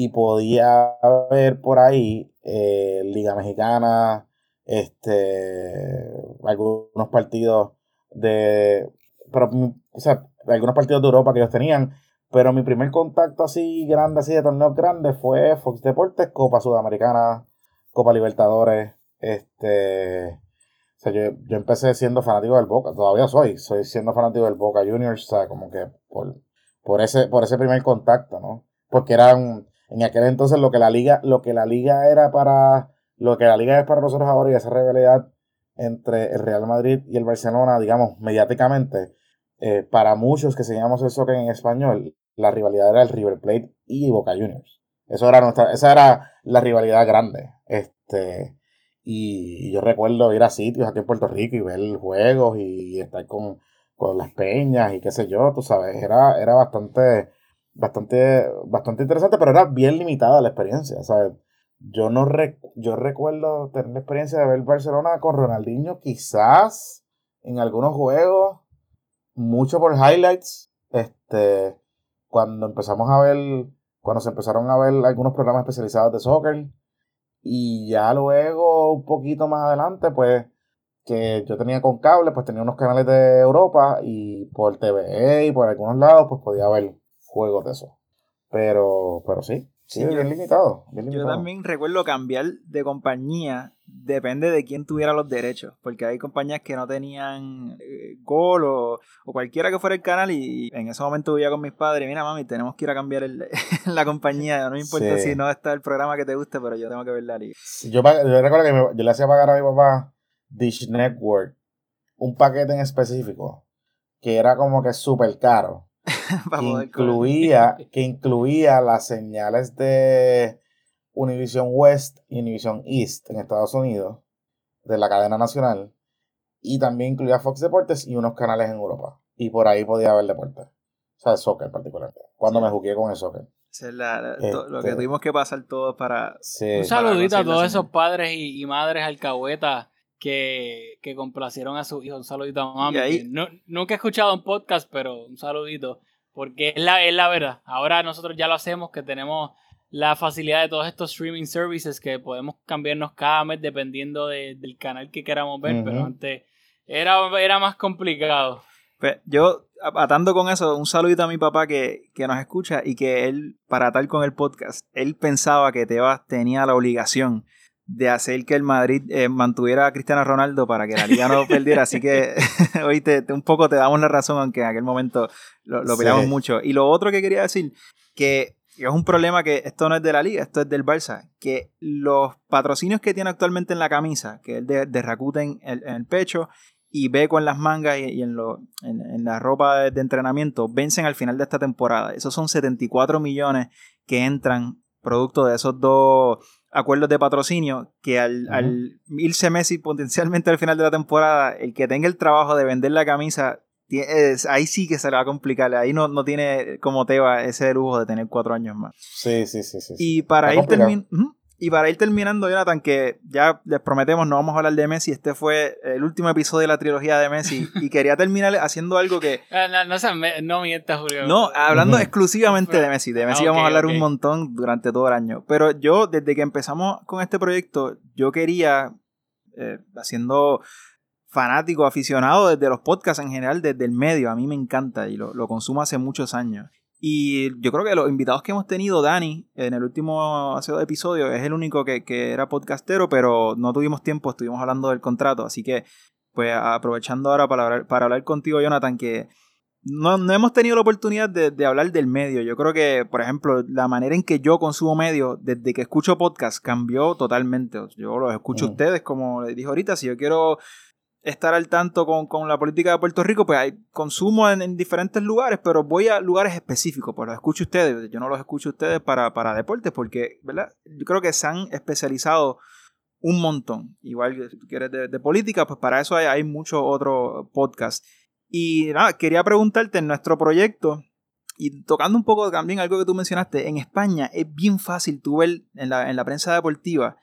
y podía ver por ahí eh, Liga Mexicana, este algunos partidos de pero mm, o sea algunos partidos de Europa que ellos tenían pero mi primer contacto así grande así de torneos grandes fue Fox Deportes Copa Sudamericana Copa Libertadores este o sea, yo, yo empecé siendo fanático del Boca todavía soy soy siendo fanático del Boca Juniors o sea como que por por ese por ese primer contacto no porque eran en aquel entonces lo que la liga lo que la liga era para lo que la liga es para nosotros ahora y esa rivalidad entre el Real Madrid y el Barcelona, digamos, mediáticamente, eh, para muchos que seguíamos el soccer en español, la rivalidad era el River Plate y Boca Juniors. Eso era nuestra, esa era la rivalidad grande. Este, y yo recuerdo ir a sitios aquí en Puerto Rico y ver juegos y estar con, con las peñas y qué sé yo, tú sabes, era, era bastante, bastante, bastante interesante, pero era bien limitada la experiencia. Yo no yo recuerdo tener la experiencia de ver Barcelona con Ronaldinho, quizás en algunos juegos, mucho por highlights. Este, cuando empezamos a ver, cuando se empezaron a ver algunos programas especializados de soccer, y ya luego, un poquito más adelante, pues, que yo tenía con cable, pues tenía unos canales de Europa y por TVE y por algunos lados, pues podía ver juegos de eso. Pero, pero sí, sí, Sí, yo- bien limitado. Yo limitado. también recuerdo cambiar de compañía, depende de quién tuviera los derechos, porque hay compañías que no tenían eh, Gol o, o cualquiera que fuera el canal y en ese momento vivía con mis padres, mira mami, tenemos que ir a cambiar el- la compañía, no me importa Sí. si no está el programa que te guste, pero yo tengo que ver la liga. Yo, yo recuerdo que me- yo le hacía pagar a mi papá Dish Network un paquete en específico que era como que súper caro. para que incluía, que incluía las señales de Univision West y Univision East en Estados Unidos, de la cadena nacional, y también incluía Fox Deportes y unos canales en Europa. Y por ahí podía ver deportes. O sea, el soccer particularmente. Cuando Sí. me jugué con el soccer. Es la- la- to- lo que Este- tuvimos que pasar todos para... Sí. Un saludito a conseguir la todos esos padres y, y madres alcahuetas que, que complacieron a su hijo. Un saludito a mami. Y ahí- no- nunca he escuchado un podcast, pero un saludito. Porque es la, es la verdad. Ahora nosotros ya lo hacemos, que tenemos la facilidad de todos estos streaming services que podemos cambiarnos cada mes dependiendo de- del canal que queramos ver. Pero antes era, era más complicado. Pues yo, atando con eso, un saludito a mi papá que, que nos escucha y que él, para atar con el podcast, él pensaba que Tebas tenía la obligación de hacer que el Madrid eh, mantuviera a Cristiano Ronaldo para que la liga no perdiera. Así que hoy te, te- un poco te damos la razón, aunque en aquel momento lo, lo Sí. peleamos mucho. Y lo otro que quería decir, que es un problema que esto no es de la liga, esto es del Barça, que los patrocinios que tiene actualmente en la camisa, que es de, de Rakuten en, en el pecho y Beco en las mangas y, y en, lo- en, en la ropa de, de entrenamiento, vencen al final de esta temporada. Esos son 74 millones que entran producto de esos dos acuerdos de patrocinio que al, al irse Messi potencialmente al final de la temporada, el que tenga el trabajo de vender la camisa, es- ahí sí que se le va a complicar. Ahí no, no tiene como Teba ese lujo de tener cuatro años más. Sí, sí, sí, sí. Y para ir, complicado. termin- ujú. Y para ir terminando, Jonathan, que ya les prometemos, no vamos a hablar de Messi. Este fue el último episodio de la trilogía de Messi. Y quería terminar haciendo algo que. Ah, no, no, no mientas, Julio. No, hablando exclusivamente de Messi. De Messi Ah, vamos a hablar un montón durante todo el año. Pero yo, desde que empezamos con este proyecto, yo quería, eh, haciendo fanático, aficionado desde los podcasts en general, desde el medio. A mí me encanta y lo, lo consumo hace muchos años. Y yo creo que los invitados que hemos tenido, Dani, en el último hace dos episodios, es el único que, que era podcastero, pero no tuvimos tiempo, estuvimos hablando del contrato. Así que, pues aprovechando ahora para hablar, para hablar contigo, Jonathan, que no, no hemos tenido la oportunidad de, de hablar del medio. Yo creo que, por ejemplo, la manera en que yo consumo medios desde que escucho podcast cambió totalmente. Yo los escucho a ustedes, como les dije ahorita, si yo quiero estar al tanto con, con la política de Puerto Rico, pues hay consumo en, en diferentes lugares, pero voy a lugares específicos, pues los escucho ustedes. Yo no los escucho ustedes para, para deportes, porque, ¿verdad? Yo creo que se han especializado un montón. Igual que si quieres de, de política, pues para eso hay, hay muchos otros podcasts. Y nada, quería preguntarte en nuestro proyecto, y tocando un poco también algo que tú mencionaste, en España es bien fácil tú ver en la, en la prensa deportiva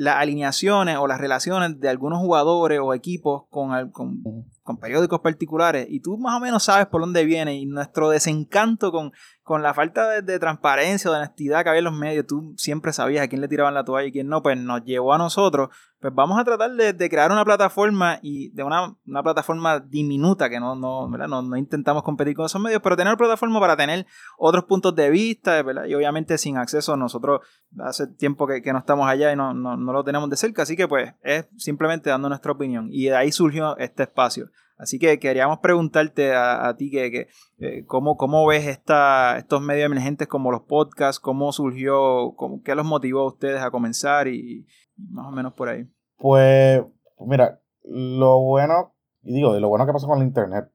las alineaciones o las relaciones de algunos jugadores o equipos con, con periódicos particulares y tú más o menos sabes por dónde viene y nuestro desencanto con, con la falta de, de transparencia de honestidad que había en los medios, tú siempre sabías a quién le tiraban la toalla y quién no, pues nos llevó a nosotros, pues vamos a tratar de, crear una plataforma y de una, una plataforma diminuta que no, no. No, no intentamos competir con esos medios, pero tener plataforma para tener otros puntos de vista. Y obviamente sin acceso nosotros hace tiempo que, que no estamos allá y no, no, no lo tenemos de cerca, así que pues es simplemente dando nuestra opinión y de ahí surgió este espacio. Así que queríamos preguntarte a, ti que, eh, ¿cómo, cómo ves esta, estos medios emergentes como los podcasts, cómo surgió, cómo, qué los motivó a ustedes a comenzar y, más o menos por ahí. Pues, mira, lo bueno, y digo, lo bueno que pasa con el internet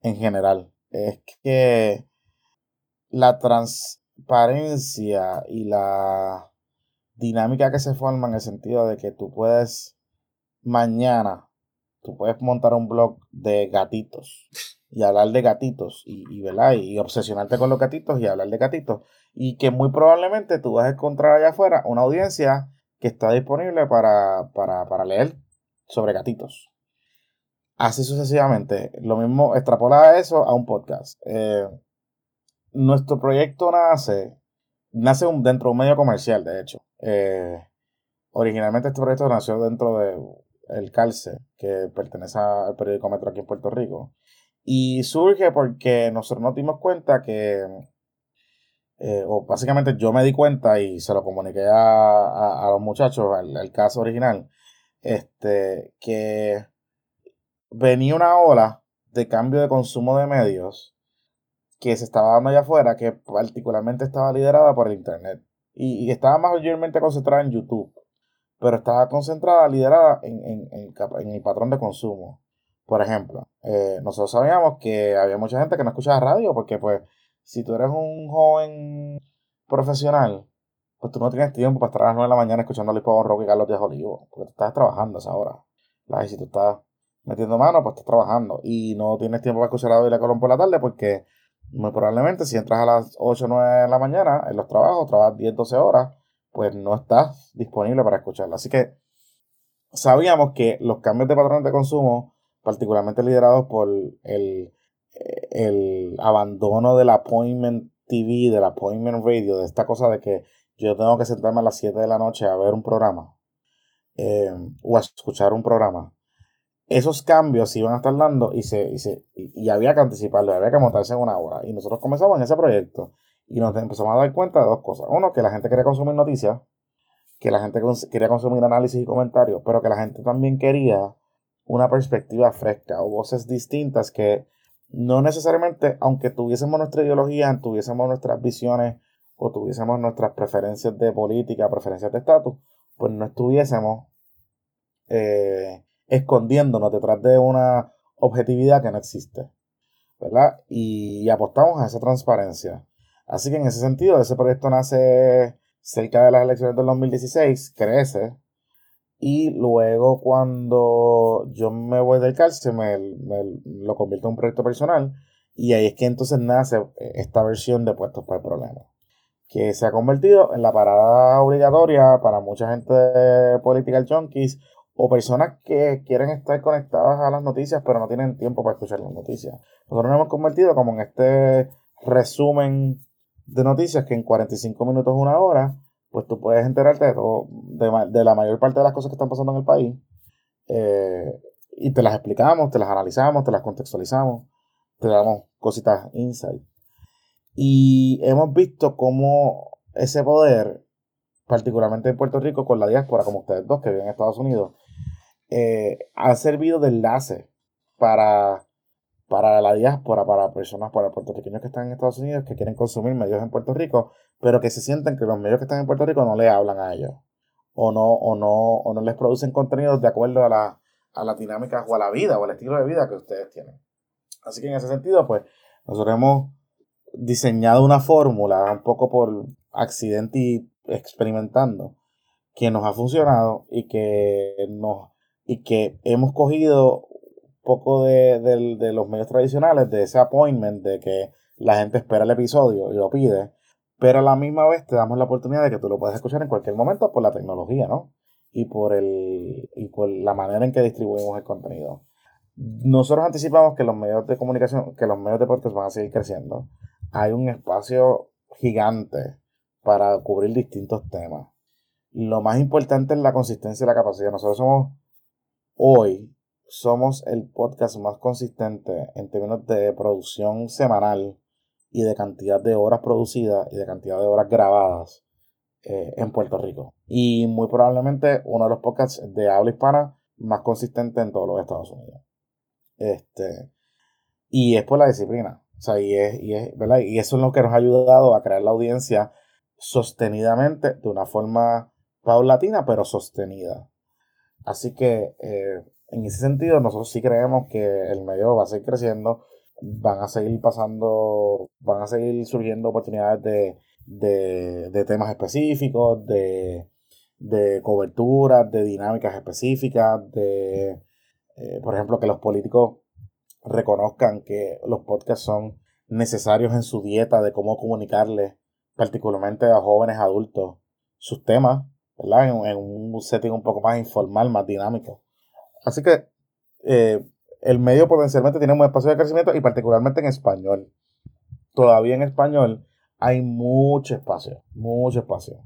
en general es que la transparencia y la dinámica que se forma en el sentido de que tú puedes mañana, tú puedes montar un blog de gatitos y hablar de gatitos y, y, ¿verdad? y obsesionarte con los gatitos y hablar de gatitos y que muy probablemente tú vas a encontrar allá afuera una audiencia que está disponible para, para, para leer sobre gatitos. Así sucesivamente. Lo mismo, extrapola eso a un podcast. Eh, nuestro proyecto nace, nace un, dentro de un medio comercial, de hecho. Eh, originalmente este proyecto nació dentro de el Calce, que pertenece al periódico Metro aquí en Puerto Rico. Y surge porque nosotros nos dimos cuenta que, eh, o básicamente yo me di cuenta y se lo comuniqué a, a, a los muchachos, al, al caso original, este, que venía una ola de cambio de consumo de medios que se estaba dando allá afuera, que particularmente estaba liderada por el Internet. Y, y estaba mayormente concentrada en YouTube, pero estaba concentrada, liderada en, en, en, en el patrón de consumo. Por ejemplo, eh, nosotros sabíamos que había mucha gente que no escuchaba radio, porque pues si tú eres un joven profesional, pues tú no tienes tiempo para estar a las 9 de la mañana escuchando a Luis Roque y Carlos Díaz Olivo, porque tú estás trabajando a esa hora. Y si tú estás metiendo mano, pues estás trabajando. Y no tienes tiempo para escuchar a Biblia Colón por la tarde, porque muy probablemente si entras a las 8 o 9 de la mañana en los trabajos, trabajas 10, 12 horas, pues no estás disponible para escucharla. Así que sabíamos que los cambios de patrones de consumo, particularmente liderados por el, el abandono del appointment TV, del appointment radio, de esta cosa de que yo tengo que sentarme a las 7 de la noche a ver un programa eh, o a escuchar un programa. Esos cambios se iban a estar dando y, se, y, se, y había que anticiparlo, había que montarse en una hora. Y nosotros comenzamos en ese proyecto y nos empezamos a dar cuenta de dos cosas. Uno, que la gente quería consumir noticias, que la gente quería consumir análisis y comentarios, pero que la gente también quería una perspectiva fresca o voces distintas que no necesariamente, aunque tuviésemos nuestra ideología, tuviésemos nuestras visiones o tuviésemos nuestras preferencias de política, preferencias de estatus, pues no estuviésemos eh, escondiéndonos detrás de una objetividad que no existe, ¿verdad? Y, apostamos a esa transparencia. Así que en ese sentido, ese proyecto nace cerca de las elecciones del 2016, crece, y luego cuando yo me voy del cárcel, me, me, lo convierto en un proyecto personal, y ahí es que entonces nace esta versión de Puestos para el Problema. que se ha convertido en la parada obligatoria para mucha gente de political junkies o personas que quieren estar conectadas a las noticias pero no tienen tiempo para escuchar las noticias. Nosotros nos hemos convertido como en este resumen de noticias que en 45 minutos, una hora, pues tú puedes enterarte de, todo, de, la mayor parte de las cosas que están pasando en el país eh, y te las explicamos, te las analizamos, te las contextualizamos, te damos cositas insight. Y hemos visto cómo ese poder, particularmente en Puerto Rico, con la diáspora, como ustedes dos que viven en Estados Unidos, eh, ha servido de enlace para, para la diáspora, para personas, para puertorriqueños que están en Estados Unidos, que quieren consumir medios en Puerto Rico, pero que se sienten que los medios que están en Puerto Rico no le hablan a ellos. O no, o no, o no les producen contenidos de acuerdo a la, a la dinámica o a la vida o al estilo de vida que ustedes tienen. Así que en ese sentido, pues, nosotros hemos diseñado una fórmula un poco por accidente y experimentando que nos ha funcionado y que nos y que hemos cogido poco de, de, los medios tradicionales de ese appointment de que la gente espera el episodio y lo pide pero a la misma vez te damos la oportunidad de que tú lo puedas escuchar en cualquier momento por la tecnología, ¿no? Y por el y por la manera en que distribuimos el contenido. Nosotros anticipamos que los medios de comunicación, que los medios de podcast van a seguir creciendo hay un espacio gigante para cubrir distintos temas. Lo más importante es la consistencia y la capacidad. Nosotros somos, hoy, somos el podcast más consistente en términos de producción semanal y de cantidad de horas producidas y de cantidad de horas grabadas eh, en Puerto Rico. Y muy probablemente uno de los podcasts de habla hispana más consistente en todos los Estados Unidos. Este, y es por la disciplina. O sea, y, es, y, es, ¿verdad? y eso es lo que nos ha ayudado a crear la audiencia sostenidamente, de una forma paulatina, pero sostenida. Así que eh, en ese sentido, nosotros sí creemos que el medio va a seguir creciendo, van a seguir pasando, van a seguir surgiendo oportunidades de, de, temas específicos, de, de coberturas, de dinámicas específicas, de, eh, por ejemplo, que los políticos reconozcan que los podcasts son necesarios en su dieta de cómo comunicarles, particularmente a jóvenes adultos, sus temas, ¿verdad? En, un setting un poco más informal, más dinámico. Así que eh, el medio potencialmente tiene un espacio de crecimiento y particularmente en español. Todavía en español hay mucho espacio, mucho espacio.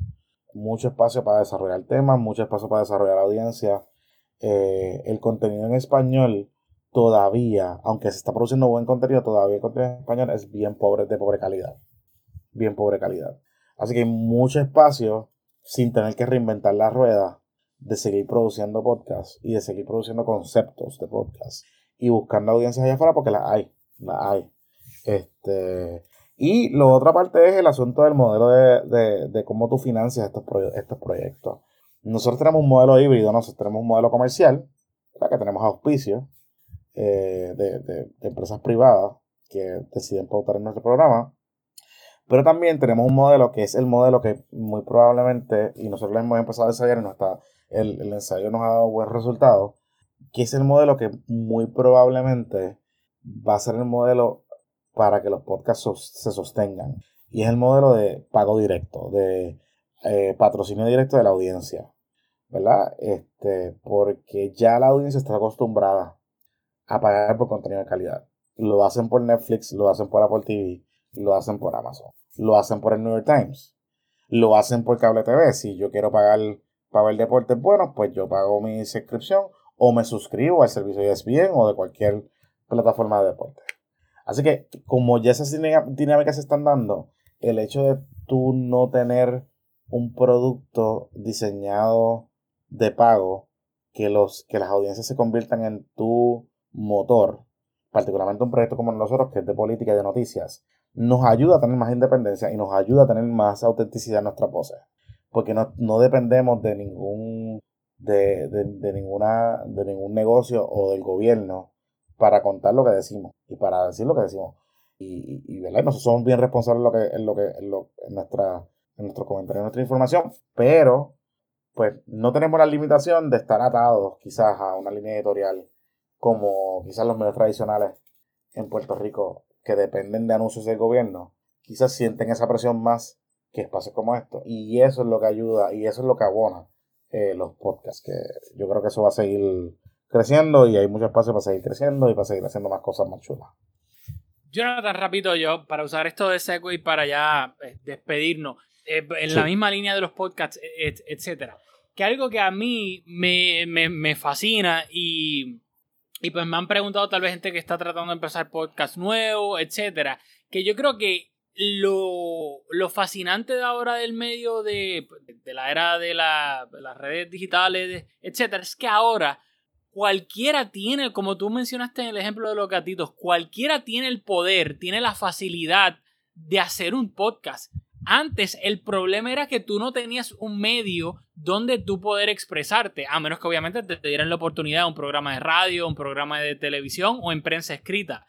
Mucho espacio para desarrollar temas, mucho espacio para desarrollar audiencia. Eh, el contenido en español todavía, aunque se está produciendo buen contenido, todavía el contenido en español es bien pobre, de pobre calidad. Bien pobre calidad. Así que hay mucho espacio sin tener que reinventar la rueda de seguir produciendo podcasts y de seguir produciendo conceptos de podcasts y buscando audiencias allá afuera porque las hay, las hay. Este, y la otra parte es el asunto del modelo de, de, cómo tú financias estos, estos proyectos. Nosotros tenemos un modelo híbrido, nosotros tenemos un modelo comercial, que tenemos auspicio, eh, de, empresas privadas que deciden pautar en nuestro programa. Pero también tenemos un modelo que es el modelo que muy probablemente, y nosotros lo hemos empezado a y no está, el, el ensayo nos ha dado buen resultado, que es el modelo que muy probablemente va a ser el modelo para que los podcasts se sostengan. Y es el modelo de pago directo, de eh, patrocinio directo de la audiencia. ¿Verdad? Este, porque ya la audiencia está acostumbrada a pagar por contenido de calidad. Lo hacen por Netflix, lo hacen por Apple TV, lo hacen por Amazon, lo hacen por el New York Times, lo hacen por cable TV. Si yo quiero pagar para ver deportes buenos, pues yo pago mi suscripción o me suscribo al servicio de ESPN o de cualquier plataforma de deporte. Así que como ya esas dinámicas se están dando, el hecho de tú no tener un producto diseñado de pago, que, los, que las audiencias se conviertan en tu motor, particularmente un proyecto como nosotros, que es de política y de noticias, nos ayuda a tener más independencia y nos ayuda a tener más autenticidad en nuestras voces. Porque no, dependemos de ningún, de, de, ninguna, de ningún negocio o del gobierno para contar lo que decimos y para decir lo que decimos. Y, y, nosotros somos bien responsables en lo que, en lo que, en, lo, en nuestra, en nuestro comentario, en nuestra información, pero pues no tenemos la limitación de estar atados quizás a una línea editorial como quizás los medios tradicionales en Puerto Rico que dependen de anuncios del gobierno, quizás sienten esa presión más que espacios como esto. Y eso es lo que ayuda y eso es lo que abona eh, los podcasts, que yo creo que eso va a seguir creciendo y hay mucho espacio para seguir creciendo y para seguir haciendo más cosas más chulas. Jonathan, rápido yo, para usar esto de Segway para ya eh, despedirnos, eh, en la misma línea de los podcasts, et- etcétera. Que algo que a mí me, me- me fascina y, y pues me han preguntado tal vez gente que está tratando de empezar podcast nuevo, etcétera. Que yo creo que lo, lo fascinante de ahora del medio de, de la era de, la- de las redes digitales, etcétera, es que ahora cualquiera tiene, como tú mencionaste en el ejemplo de los gatitos, cualquiera tiene el poder, tiene la facilidad de hacer un podcast. Antes el problema era que tú no tenías un medio donde tú poder expresarte, a menos que obviamente te, te dieran la oportunidad de un programa de radio, un programa de televisión o en prensa escrita.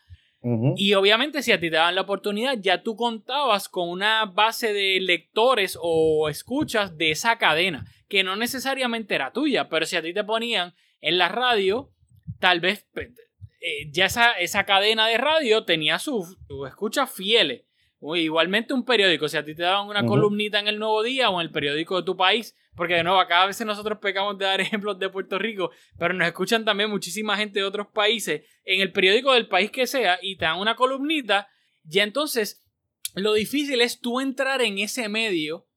Y obviamente si a ti te daban la oportunidad, ya tú contabas con una base de lectores o escuchas de esa cadena, que no necesariamente era tuya, pero si a ti te ponían en la radio, tal vez eh, ya esa, esa cadena de radio tenía sus sus escuchas fieles. O igualmente un periódico, si a ti te daban una columnita en el Nuevo Día o en el periódico de tu país, porque de nuevo, acá a veces nosotros pecamos de dar ejemplos de Puerto Rico, pero nos escuchan también muchísima gente de otros países, en el periódico del país que sea, y te dan una columnita, ya entonces lo difícil es tú entrar en ese medio,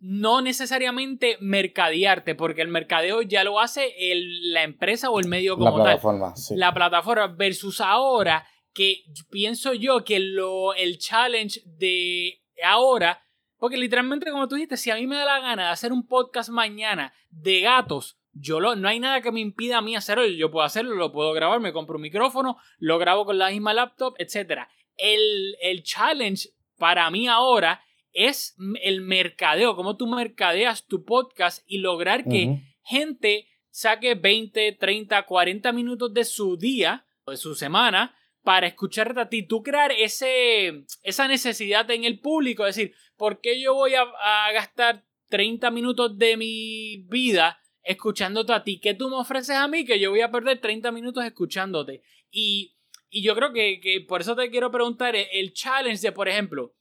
no necesariamente mercadearte, porque el mercadeo ya lo hace el- la empresa o el medio La como tal plataforma, sí. la plataforma versus ahora que pienso yo que lo, el challenge de ahora, porque literalmente como tú dijiste, si a mí me da la gana de hacer un podcast mañana de gatos, yo lo, no hay nada que me impida a mí hacerlo, yo puedo hacerlo, lo puedo grabar, me compro un micrófono, lo grabo con la misma laptop, etc. El, el challenge para mí ahora es el mercadeo, cómo tú mercadeas tu podcast y lograr que gente saque 20, 30, 40 minutos de su día o de su semana para escucharte a ti, tú crear ese, esa necesidad en el público, es decir, ¿por qué yo voy a, gastar 30 minutos de mi vida escuchándote a ti? ¿Qué tú me ofreces a mí que yo voy a perder 30 minutos escuchándote? Y, y yo creo que, que por eso te quiero preguntar el, el challenge de, por ejemplo,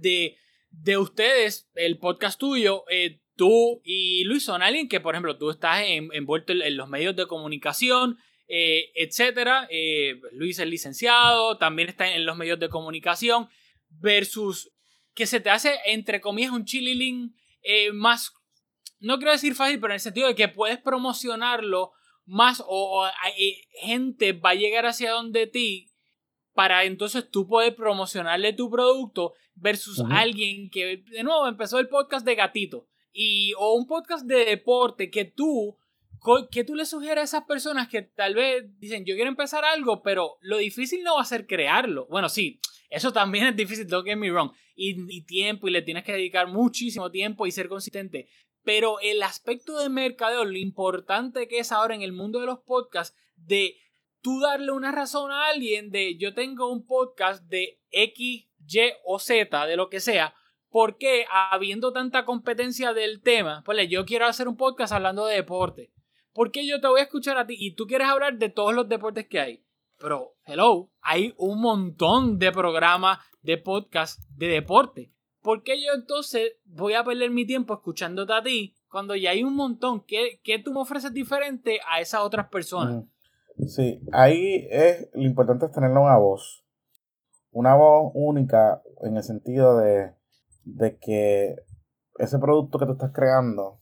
de, de ustedes, el podcast tuyo, eh, tú y Luis son alguien que, por ejemplo, tú estás en- envuelto en, en los medios de comunicación, eh, etcétera. Eh, Luis es licenciado, también está en los medios de comunicación, versus que se te hace, entre comillas, un chililín eh, más, no quiero decir fácil, pero en el sentido de que puedes promocionarlo más o, o, eh, gente va a llegar hacia donde ti para entonces tú poder promocionarle tu producto versus alguien que de nuevo empezó el podcast de gatito y o un podcast de deporte que tú que tú le sugieres a esas personas que tal vez dicen yo quiero empezar algo pero lo difícil no va a ser crearlo bueno sí eso también es difícil don't get me wrong y, y tiempo y le tienes que dedicar muchísimo tiempo y ser consistente pero el aspecto de mercadeo lo importante que es ahora en el mundo de los podcasts de tú darle una razón a alguien de yo tengo un podcast de X, Y o Z, de lo que sea, porque habiendo tanta competencia del tema, pues yo quiero hacer un podcast hablando de deporte. ¿Por qué yo te voy a escuchar a ti y tú quieres hablar de todos los deportes que hay? Pero, hello, hay un montón de programas de podcast de deporte. ¿Por qué yo entonces voy a perder mi tiempo escuchándote a ti cuando ya hay un montón? ¿Qué, qué tú me ofreces diferente a esas otras personas? Sí, ahí es lo importante es tener una voz. Una voz única en el sentido de, de que ese producto que tú estás creando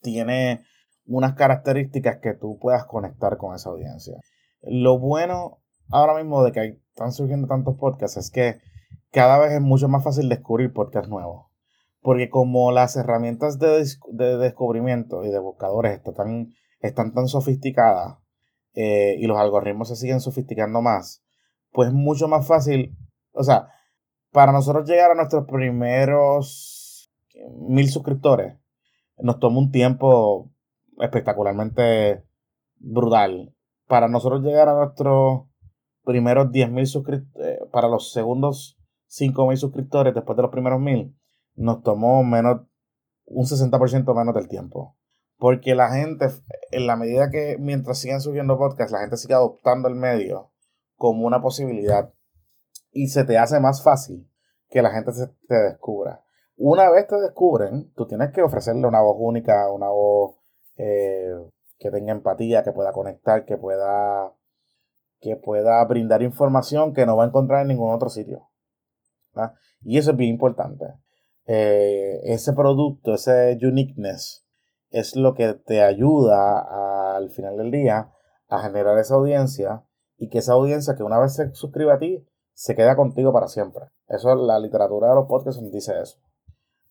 tiene unas características que tú puedas conectar con esa audiencia. Lo bueno ahora mismo de que están surgiendo tantos podcasts es que cada vez es mucho más fácil descubrir podcasts nuevos. Porque como las herramientas de descubrimiento y de buscadores están tan, están tan sofisticadas eh, y los algoritmos se siguen sofisticando más, pues es mucho más fácil, o sea, para nosotros llegar a nuestros primeros mil suscriptores, nos toma un tiempo espectacularmente brutal. Para nosotros llegar a nuestros primeros 10.000 suscriptores, para los segundos 5.000 suscriptores después de los primeros 1.000, nos tomó menos, un 60% menos del tiempo. Porque la gente, en la medida que mientras siguen subiendo podcasts, la gente sigue adoptando el medio como una posibilidad y se te hace más fácil que la gente se te descubra. una vez te descubren, tú tienes que ofrecerle una voz única, una voz eh, que tenga empatía, que pueda conectar, que pueda, que pueda brindar información que no va a encontrar en ningún otro sitio. Y eso es bien importante. Eh, ese producto, ese uniqueness, es lo que te ayuda al final del día a generar esa audiencia y que esa audiencia que una vez se suscriba a ti, se queda contigo para siempre. Eso es la literatura de los podcasts nos dice eso.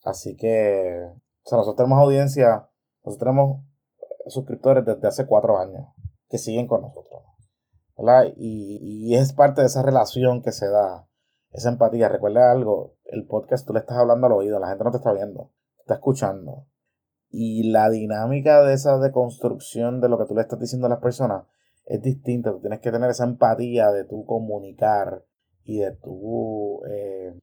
Así que, o sea, nosotros tenemos audiencia, nosotros tenemos suscriptores desde hace cuatro años que siguen con nosotros. y es parte de esa relación que se da, esa empatía. Recuerda algo, el podcast tú le estás hablando al oído, la gente no te está viendo, te está escuchando. Y la dinámica de esa deconstrucción de lo que tú le estás diciendo a las personas es distinta. Tú tienes que tener esa empatía de tú comunicar y de tú eh,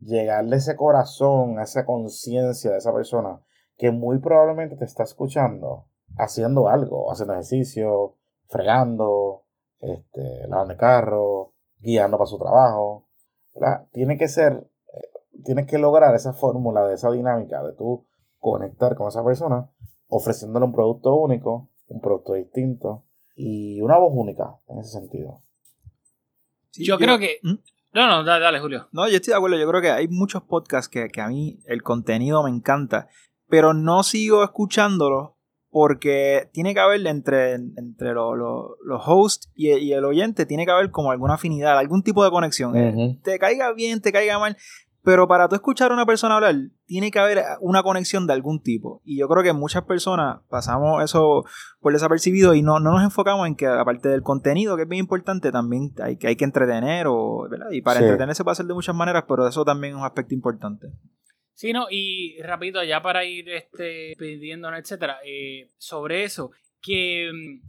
llegarle ese corazón, a esa conciencia de esa persona que muy probablemente te está escuchando haciendo algo, haciendo ejercicio, fregando, este, lavando el carro, guiando para su trabajo. Tiene que ser, eh, tienes que lograr esa fórmula de esa dinámica de tú conectar con esa persona, ofreciéndole un producto único, un producto distinto y una voz única en ese sentido. yo, creo que... ¿Mm? No, no, dale, dale, Julio. No, yo estoy de acuerdo. Yo creo que hay muchos podcasts que, que a mí el contenido me encanta, pero no sigo escuchándolo porque tiene que haber entre, entre los hosts y, el oyente, tiene que haber como alguna afinidad, algún tipo de conexión. Eh, te caiga bien, te caiga mal, pero para tú escuchar a una persona hablar, tiene que haber una conexión de algún tipo. Y yo creo que muchas personas pasamos eso por desapercibido y no, no nos enfocamos en que, aparte del contenido, que es bien importante, también hay que, hay que entretener. O, ¿verdad? Y para entretener se puede hacer de muchas maneras, pero eso también es un aspecto importante. Sí, no, y rápido, ya para ir este, pidiéndonos, etcétera, eh, sobre eso, que mm,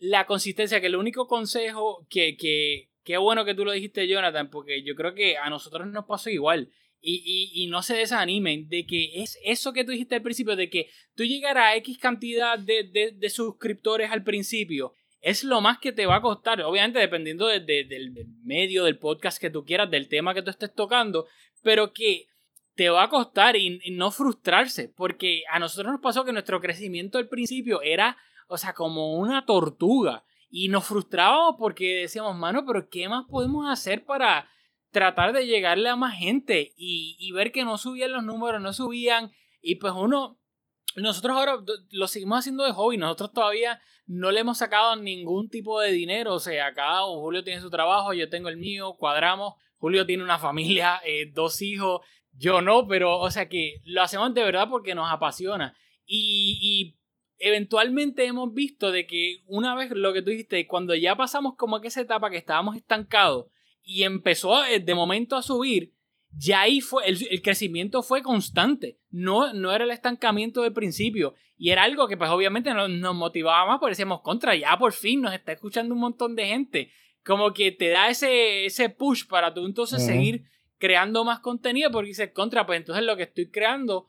la consistencia, que el único consejo que, que, Qué bueno que tú lo dijiste, Jonathan, porque yo creo que a nosotros nos pasó igual. Y, no se desanimen de que es eso que tú dijiste al principio, de que tú llegar a X cantidad de, suscriptores al principio, es lo más que te va a costar. Obviamente, dependiendo del medio, del podcast que tú quieras, del tema que tú estés tocando, pero que te va a costar y, y no frustrarse, porque a nosotros nos pasó que nuestro crecimiento al principio era, o sea, como una tortuga. Y nos frustrábamos porque decíamos, mano, pero ¿qué más podemos hacer para tratar de llegarle a más gente? Y, ver que no subían los números, no subían. Y pues uno, nosotros ahora lo seguimos haciendo de hobby. Nosotros todavía no le hemos sacado ningún tipo de dinero. O sea, acá Julio tiene su trabajo, yo tengo el mío, cuadramos. Julio tiene una familia, eh, dos hijos, yo no, pero o sea que lo hacemos de verdad porque nos apasiona. Y, y eventualmente hemos visto de que una vez lo que tú dijiste, cuando ya pasamos como que esa etapa que estábamos estancados y empezó eh, de momento a subir, ya ahí fue, el, crecimiento fue constante, no, no era el estancamiento del principio. Y era algo que pues obviamente nos, nos motivaba más porque decíamos contra, ya por fin nos está escuchando un montón de gente, como que te da ese, ese push para tú entonces seguir creando más contenido porque dices contra, pues entonces lo que estoy creando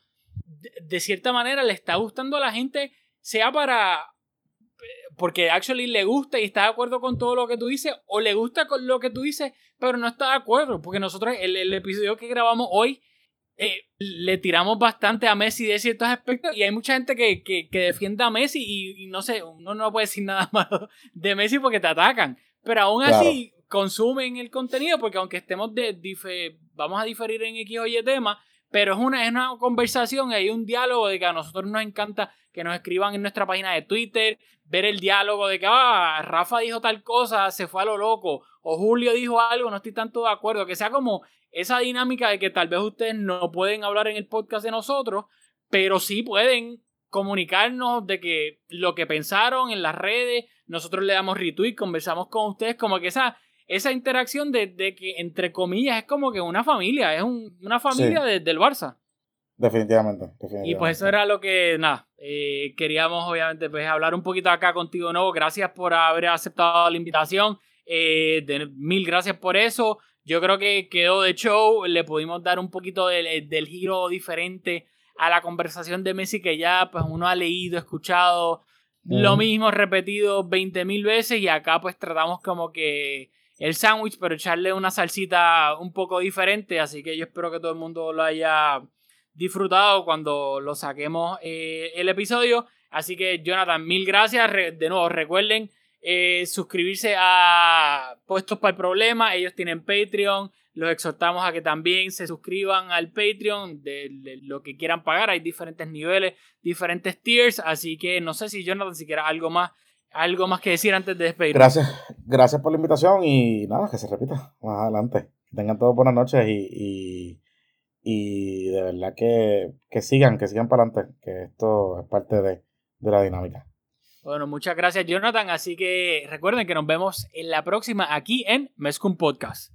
de cierta manera le está gustando a la gente sea para porque actually le gusta y está de acuerdo con todo lo que tú dices, o le gusta con lo que tú dices, pero no está de acuerdo, porque nosotros, el, el episodio que grabamos hoy, eh, le tiramos bastante a Messi de ciertos aspectos, y hay mucha gente que, que, que defiende a Messi, y, no sé, uno no puede decir nada malo de Messi porque te atacan, pero aún así consumen el contenido, porque aunque estemos de, vamos a diferir en X o Y tema, pero es una, es una conversación, hay un diálogo de que a nosotros nos encanta que nos escriban en nuestra página de Twitter, ver el diálogo de que ah, Rafa dijo tal cosa, se fue a lo loco, o Julio dijo algo, no estoy tanto de acuerdo, que sea como esa dinámica de que tal vez ustedes no pueden hablar en el podcast de nosotros, pero sí pueden comunicarnos de que lo que pensaron en las redes, nosotros le damos retweet, conversamos con ustedes, como que esa, esa interacción de, que, entre comillas, es como que una familia, es una familia del Barça. Definitivamente, Y pues eso era lo que, nada, eh, queríamos obviamente pues hablar un poquito acá contigo de nuevo. Gracias por haber aceptado la invitación. Eh, mil gracias por eso. Yo creo que quedó de show. Le pudimos dar un poquito del, del giro diferente a la conversación de Messi que ya pues uno ha leído, escuchado lo mismo repetido 20 mil veces y acá pues tratamos como que el sándwich pero echarle una salsita un poco diferente así que yo espero que todo el mundo lo haya disfrutado cuando lo saquemos eh, el episodio. Así que, Jonathan, mil gracias. de nuevo, recuerden eh, suscribirse a Puestos para el Problema. Ellos tienen Patreon. Los exhortamos a que también se suscriban al Patreon de, lo que quieran pagar. Hay diferentes niveles, diferentes tiers. Así que no sé si Jonathan, si quieres algo más, algo más que decir antes de despedir. Gracias, gracias por la invitación y nada, que se repita más adelante. Que tengan todos buenas noches y, y, de verdad que, que, sigan, que sigan para adelante, que esto es parte de, de la dinámica. Bueno, muchas gracias Jonathan, así que recuerden que nos vemos en la próxima aquí en Mescum Podcast.